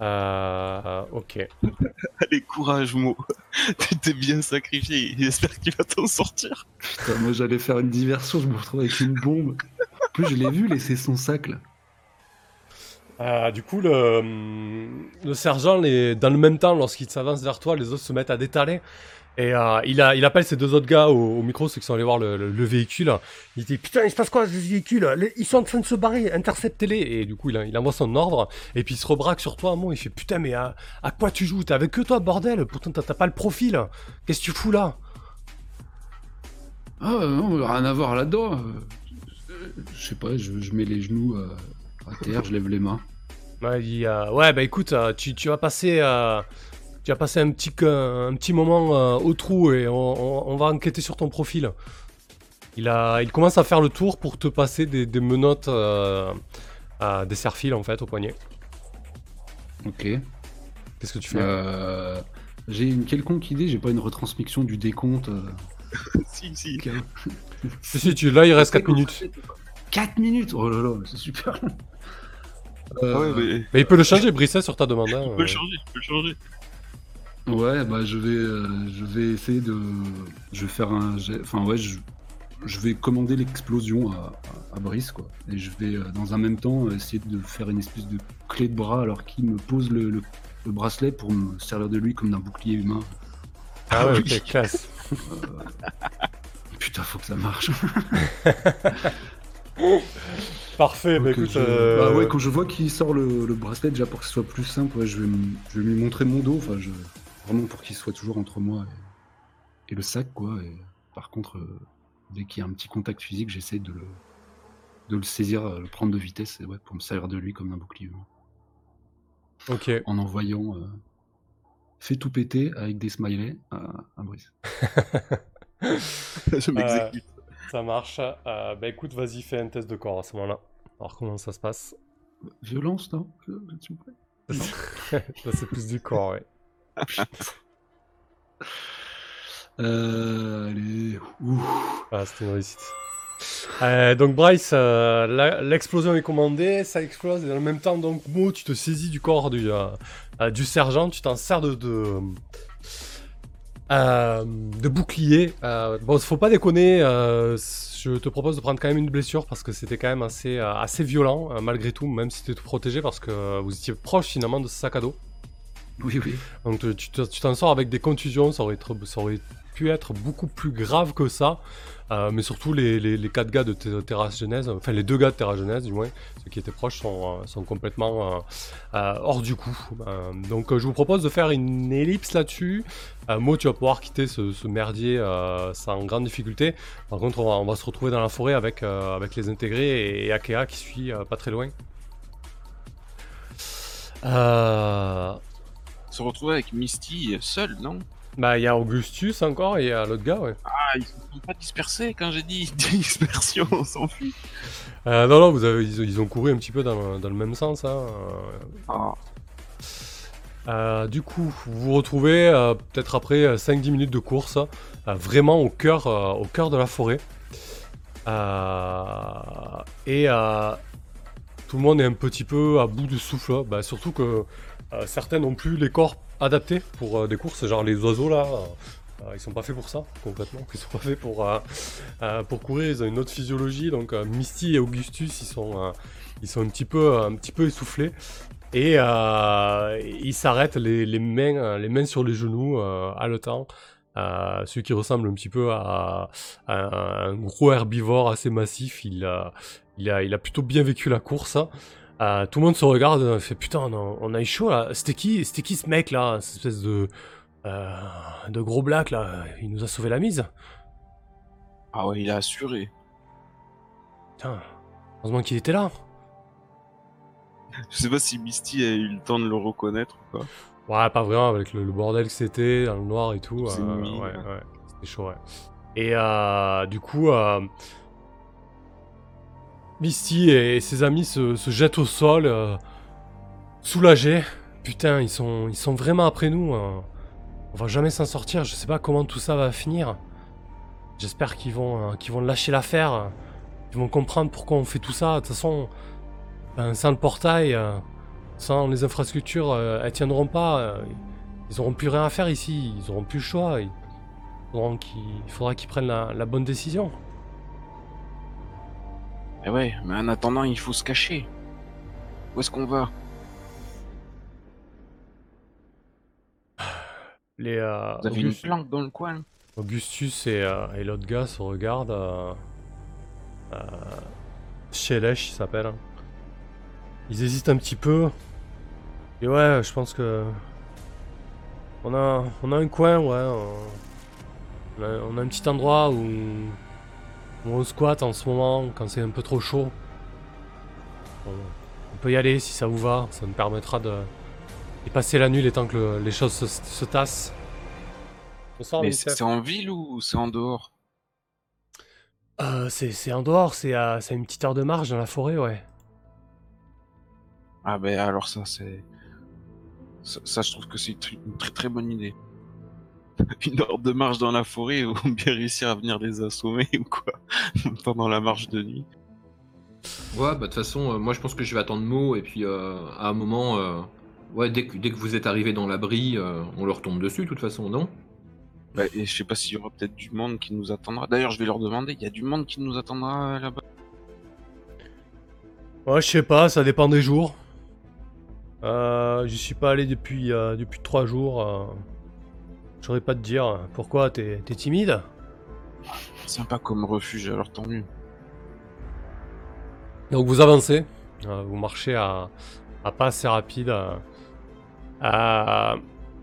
Euh, ok. Allez, courage, Mo. tu t'es bien sacrifié. J'espère qu'il va t'en sortir. Putain, moi, j'allais faire une diversion, je me retrouve avec une bombe. En plus, je l'ai vu laisser son sac là. Euh, du coup, le, le sergent, les- dans le même temps, lorsqu'il s'avance vers toi, les autres se mettent à détaler. Et euh, il, a, il appelle ces deux autres gars au, au micro, ceux qui sont allés voir le, le- le véhicule. Il dit Putain, il se passe quoi ce véhicule? Les- Ils sont en train de se barrer, interceptez-les. Et du coup, il, il envoie son ordre. Et puis il se rebraque sur toi, Mo. Il fait Putain, mais à, à quoi tu joues? T'es avec eux, toi, bordel? Pourtant, t'as pas le profil. Qu'est-ce que tu fous là? Ah non, rien à voir là-dedans. Euh, Je sais pas, je, je mets les genoux euh, à terre, je lève les mains. Ouais, il dit, euh, ouais, bah écoute, tu, tu vas passer, euh, tu vas passer un petit, un petit moment euh, au trou et on, on- on va enquêter sur ton profil. Il, a, il commence à faire le tour pour te passer des, des menottes, euh, à des serre-fils en fait au poignet. Ok. Qu'est-ce que tu fais Euh, j'ai une quelconque idée, j'ai pas une retransmission du décompte. euh, si, si. Si, si, tu, là il reste 4 minutes. 4 minutes? Oh là là, c'est super long. Euh, Ouais, mais Mais il peut le changer, Brisset, sur ta demande. hein, peux euh. le changer, tu peux le changer. Ouais, bah je vais, euh, je vais essayer de, je vais faire un, enfin ouais, je, je vais commander l'explosion à, à, à Brice quoi, et je vais euh, dans un même temps euh, essayer de faire une espèce de clé de bras alors qu'il me pose le, le- le bracelet pour me servir de lui comme d'un bouclier humain. Ah ouais, oui. classe. Putain, faut que ça marche. Parfait, bah écoute. je- euh, bah ouais, quand je vois qu'il sort le, le bracelet déjà pour que ce soit plus simple, ouais, je vais, je vais lui montrer mon dos, enfin je, vraiment pour qu'il soit toujours entre moi et, et le sac quoi. Et par contre, euh, dès qu'il y a un petit contact physique, j'essaie de le, de le saisir, euh, le prendre de vitesse, et ouais, pour me servir de lui comme d'un bouclier. Ok. en envoyant euh, fait tout péter avec des smileys à, à Brice. je m'exécute. Ça marche. Euh, bah écoute, vas-y, fais un test de corps à ce moment-là. Alors comment ça se passe Violence, non? S'il vous plaît? Là, c'est plus du corps, ouais. Euh, allez. Ah, c'était une réussite. Euh, donc Bryce, euh, l'explosion est commandée, ça explose et en même temps donc Mo, tu te saisis du corps du, euh, du sergent, tu t'en sers de de, de bouclier. Bon, faut pas déconner, je te propose de prendre quand même une blessure parce que c'était quand même assez assez violent malgré tout, même si tu tout protégé parce que vous étiez proche finalement de ce sac à dos. Oui, oui. Donc tu- tu te- tu t'en sors avec des contusions, ça aurait, ça aurait pu être beaucoup plus grave que ça. Euh, mais surtout les, les, les quatre gars de Te- Terra Genèse, enfin les deux gars de Terra Genèse du moins, ceux qui étaient proches sont, euh, complètement euh, hors du coup. Donc je vous propose de faire une ellipse là-dessus. Mo, tu vas pouvoir quitter ce, merdier sans grande difficulté. Par contre, on va, se retrouver dans la forêt avec, les intégrés et, Akea qui suit pas très loin. Euh, Se retrouver avec Misty seul, non? Bah, il y a Augustus encore et il y a l'autre gars, ouais. Ah, ils sont pas dispersés quand j'ai dit dispersion, on s'en fout. Euh, non, non, vous avez, ils, ils ont couru un petit peu dans, le- dans le même sens. Hein. Ah, Euh, du coup, vous vous retrouvez euh, peut-être après euh, 5-10 minutes de course, euh, vraiment au cœur, euh, au cœur de la forêt. Euh, et euh, tout le monde est un petit peu à bout de souffle. Bah, surtout que euh, certains n'ont plus les corps adaptés pour euh, des courses, genre les oiseaux là. euh, ils sont pas faits pour ça, complètement. Ils sont pas faits pour, euh, euh, pour courir, ils ont une autre physiologie. Donc euh, Misty et Augustus, ils sont, euh, ils sont un petit peu, un petit peu essoufflés. Et euh, ils s'arrêtent les, les mains, euh, les mains sur les genoux, euh, haletant. Euh, celui qui ressemble un petit peu à, à un gros herbivore assez massif, il a, il a, il a plutôt bien vécu la course. hein. Euh, tout le monde se regarde, euh, fait putain, on a, on a eu chaud là. C'était qui, c'était qui ce mec là, cette espèce de, euh, de gros black là? Il nous a sauvé la mise. ah ouais, il a assuré. Putain, heureusement qu'il était là. Je sais pas si Misty a eu le temps de le reconnaître ou pas. Ouais, pas vraiment, avec le, le bordel que c'était, dans le noir et tout. Euh, ouais, ouais. c'était chaud, ouais. Et du coup, Misty et ses amis se, jettent au sol, euh, soulagés. Putain, ils sont, ils sont vraiment après nous. hein. On va jamais s'en sortir, je sais pas comment tout ça va finir. J'espère qu'ils vont, euh, qu'ils vont lâcher l'affaire. Ils vont comprendre pourquoi on fait tout ça. De toute façon, ben, sans le portail, euh, sans les infrastructures, euh, elles tiendront pas. euh, ils auront plus rien à faire ici. Ils auront plus le choix. Il faudra qu'ils prennent la bonne décision. Eh ouais, mais en attendant, il faut se cacher. Où est-ce qu'on va? Les, euh, Vous avez une August- planque dans le coin Augustus et, euh, et l'autre gars se regardent. Euh, euh, Shelesh, il s'appelle. hein. Ils hésitent un petit peu. Et ouais, je pense que. On a, on a un coin, ouais. On a, on a un petit endroit où on squatte en ce moment quand c'est un peu trop chaud. On, on peut y aller si ça vous va. Ça nous permettra de, de passer la nuit les temps que le- les choses se, se tassent. Bonsoir, Mais c'est en ville ou c'est en dehors? Euh, c'est, en dehors, c'est à, une petite heure de marche dans la forêt, ouais. Ah ben alors ça c'est... Ça, ça, je trouve que c'est une très très bonne idée. Une heure de marche dans la forêt ou bien réussir à venir les assommer ou quoi pendant la marche de nuit. Ouais, bah de toute façon, euh, moi je pense que je vais attendre Mo et puis euh, à un moment, euh, ouais, dès que, dès que vous êtes arrivé dans l'abri, euh, on leur tombe dessus de toute façon, non? Bah, et je sais pas s'il y aura peut-être du monde qui nous attendra. D'ailleurs, je vais leur demander, il y a du monde qui nous attendra là-bas? Ouais, je sais pas, ça dépend des jours. Euh, j'y suis pas allé depuis, euh, depuis trois jours. Euh... Je saurais pas te dire. Pourquoi T'es, t'es timide Sympa comme refuge, alors tant mieux. Donc vous avancez, euh, vous marchez à, à pas assez rapide. euh, euh,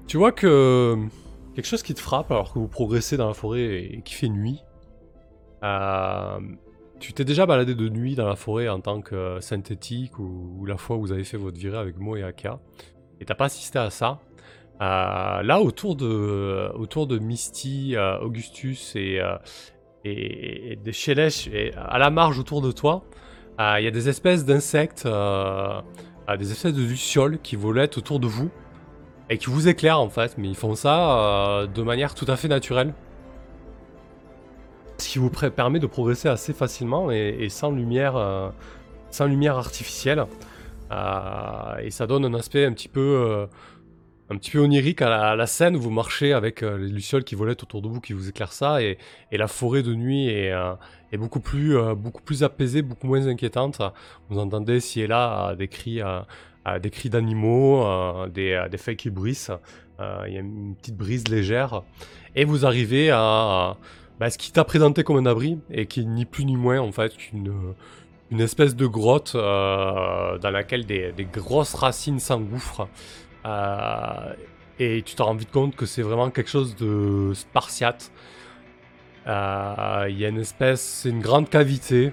tu vois que quelque chose qui te frappe alors que vous progressez dans la forêt et qui fait nuit. euh, tu t'es déjà baladé de nuit dans la forêt en tant que synthétique ou, ou la fois où vous avez fait votre virée avec Mo et Aka. Et t'as pas assisté à ça. Euh, là, autour de, autour de Misty, euh, Augustus et, euh, et, et des Shelesh, à la marge autour de toi, il y a des espèces d'insectes, des espèces de lucioles qui volettent autour de vous et qui vous éclairent en fait, mais ils font ça de manière tout à fait naturelle. ce qui vous permet de progresser assez facilement et, sans lumière, sans lumière artificielle. Et ça donne un aspect un petit peu, un petit peu onirique à la, scène où vous marchez avec euh, les lucioles qui volaient autour de vous, qui vous éclairent ça, et, la forêt de nuit est, euh, est beaucoup plus, euh, beaucoup plus apaisée, beaucoup moins inquiétante. Vous entendez ci et là des cris, des cris d'animaux, des, feuilles qui bruissent. Euh, Il y a une petite brise légère, et vous arrivez à, bah, ce qui t'a présenté comme un abri et qui est ni plus ni moins en fait qu'une une espèce de grotte dans laquelle des grosses racines s'engouffrent. Euh, et tu te rends vite compte que c'est vraiment quelque chose de spartiate. Euh, Il y a une espèce, c'est une grande cavité.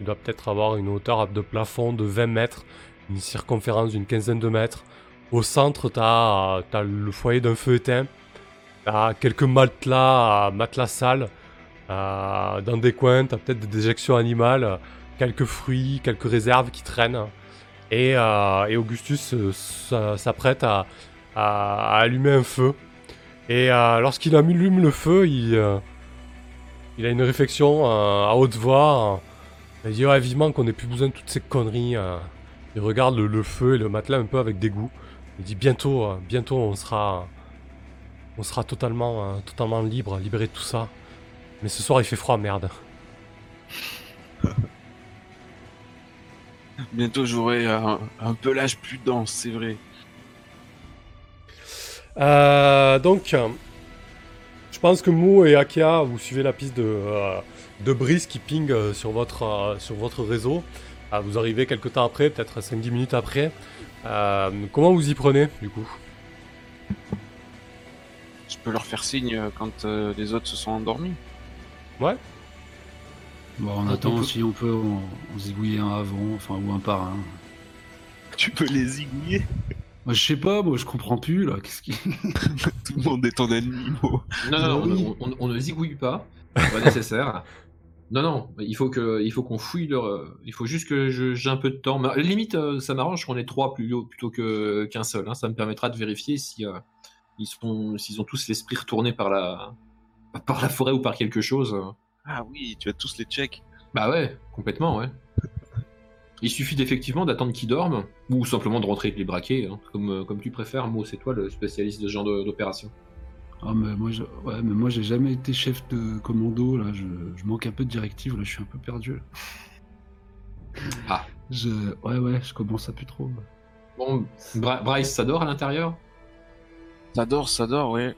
Il doit peut-être avoir une hauteur de plafond de 20 mètres, une circonférence d'une quinzaine de mètres. Au centre, tu as, le foyer d'un feu éteint. T'as quelques matelas, matelas sales. Euh, dans des coins, t'as peut-être des déjections animales, quelques fruits, quelques réserves qui traînent. Et, euh, et Augustus euh, s'a- s'apprête à, allumer un feu. Et euh, lorsqu'il allume le feu, il, a une réflexion à haute voix. il dit ouais, vivement qu'on n'ait plus besoin de toutes ces conneries. Il regarde le, feu et le matelas un peu avec dégoût. Il dit bientôt, bientôt on sera, on sera totalement, totalement libre, libéré de tout ça. Mais ce soir il fait froid, merde. Bientôt j'aurai un, un pelage plus dense, c'est vrai. Euh, donc, je pense que Mo et Akia, vous suivez la piste de, euh, de brise qui ping euh, sur, votre, sur votre réseau. Ah, vous arrivez quelques temps après, peut-être 5-10 minutes après. Comment vous y prenez, du coup? Je peux leur faire signe quand les autres se sont endormis. Ouais Bon, on attend peut- si on peut on, on zigouiller un avant, enfin ou un par un. Tu peux les zigouiller. Moi je sais pas, moi je comprends plus là. Qu'est-ce qui. Tout le monde est ton ennemi, Mo. Non, non, non, Oui. on, on- on ne zigouille pas, pas nécessaire. Non, non, il faut que, il faut qu'on fouille leur. Il faut juste que je- j'ai un peu de temps. Mais, à la limite, euh, ça m'arrange qu'on ait trois plus, plutôt que qu'un seul. hein. Ça me permettra de vérifier si euh, ils sont, s'ils ont tous l'esprit retourné par la, par la forêt ou par quelque chose. Ah oui, tu as tous les checks. Bah ouais, complètement, ouais. Il suffit d'effectivement d'attendre qu'ils dorment, ou simplement de rentrer et de les braquer, hein, comme, euh, comme tu préfères. Moi, c'est toi le spécialiste de ce genre de- d'opération. Ah mais moi je... ouais mais moi j'ai jamais été chef de commando là. Je, je manque un peu de directives là. Je suis un peu perdu. Là. Ah. Je ouais ouais je commence à plus trop. Bon, Bra- Bryce, ça dort à l'intérieur? Ça dort, ça dort, ouais.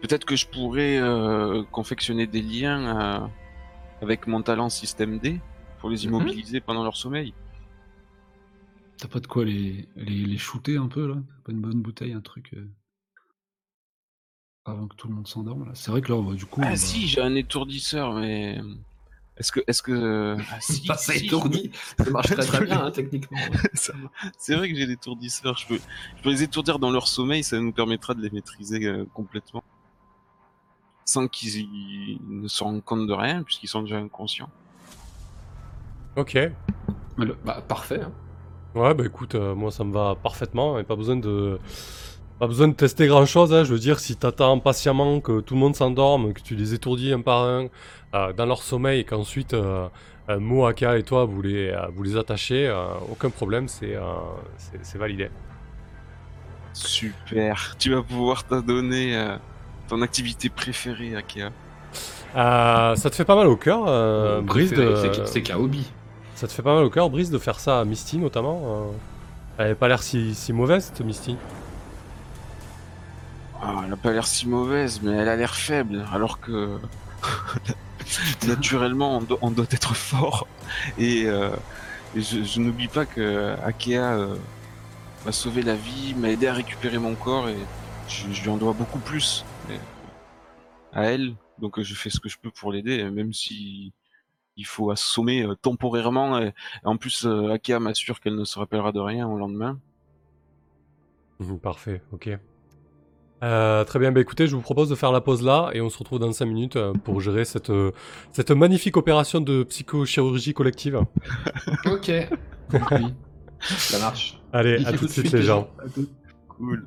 Peut-être que je pourrais euh, confectionner des liens euh, avec mon talent système D pour les Mhm. immobiliser pendant leur sommeil. T'as pas de quoi les, les, les shooter un peu là? T'as Pas une bonne bouteille, un truc euh, avant que tout le monde s'endorme là? C'est vrai que là on va du coup. on Ah va- si, j'ai un étourdisseur, mais est-ce que, est-ce que, ah, si, Pas ça si, étourdi, ça marche très très bien hein, techniquement. Ça. C'est vrai que j'ai l'étourdisseur. Je peux, je peux les étourdir dans leur sommeil, ça nous permettra de les maîtriser euh, complètement. Sans qu'ils y- ne se rendent compte de rien, puisqu'ils sont déjà inconscients. Ok. Le- Bah parfait. hein. Ouais, bah écoute, euh, moi ça me va parfaitement et pas besoin de. Pas besoin de tester grand chose, hein. je veux dire, si t'attends patiemment que tout le monde s'endorme, que tu les étourdis un par un euh, dans leur sommeil et qu'ensuite euh, euh, Mo, Aka et toi vous les, euh, vous les attachez, euh, aucun problème, c'est euh, validé. Super. Tu vas pouvoir t'adonner ton activité préférée, Akea. Euh, ça te fait pas mal au cœur, euh, préféré, de... c'est- Kaobi. ça te fait pas mal au cœur, Brice, de faire ça à Misty notamment euh? Elle avait pas l'air si, si mauvaise, cette Misty. Ah, elle a pas l'air si mauvaise, mais elle a l'air faible, alors que naturellement on, doit- on doit être fort. Et, euh, et je, je n'oublie pas que Akea euh, m'a sauvé la vie, m'a aidé à récupérer mon corps et je, je lui en dois beaucoup plus mais, à elle. Donc je fais ce que je peux pour l'aider, même si il faut assommer euh, temporairement. Et, et en plus, euh, Akea m'assure qu'elle ne se rappellera de rien au lendemain. Mhm, Parfait, ok. Euh, très bien, bah écoutez, je vous propose de faire la pause là et on se retrouve dans 5 minutes euh, pour gérer cette, euh, cette magnifique opération de psychochirurgie collective. Ok, Oui. ça marche. Allez, Il à tout de tout de suite suite, les les gens. À tout. Cool.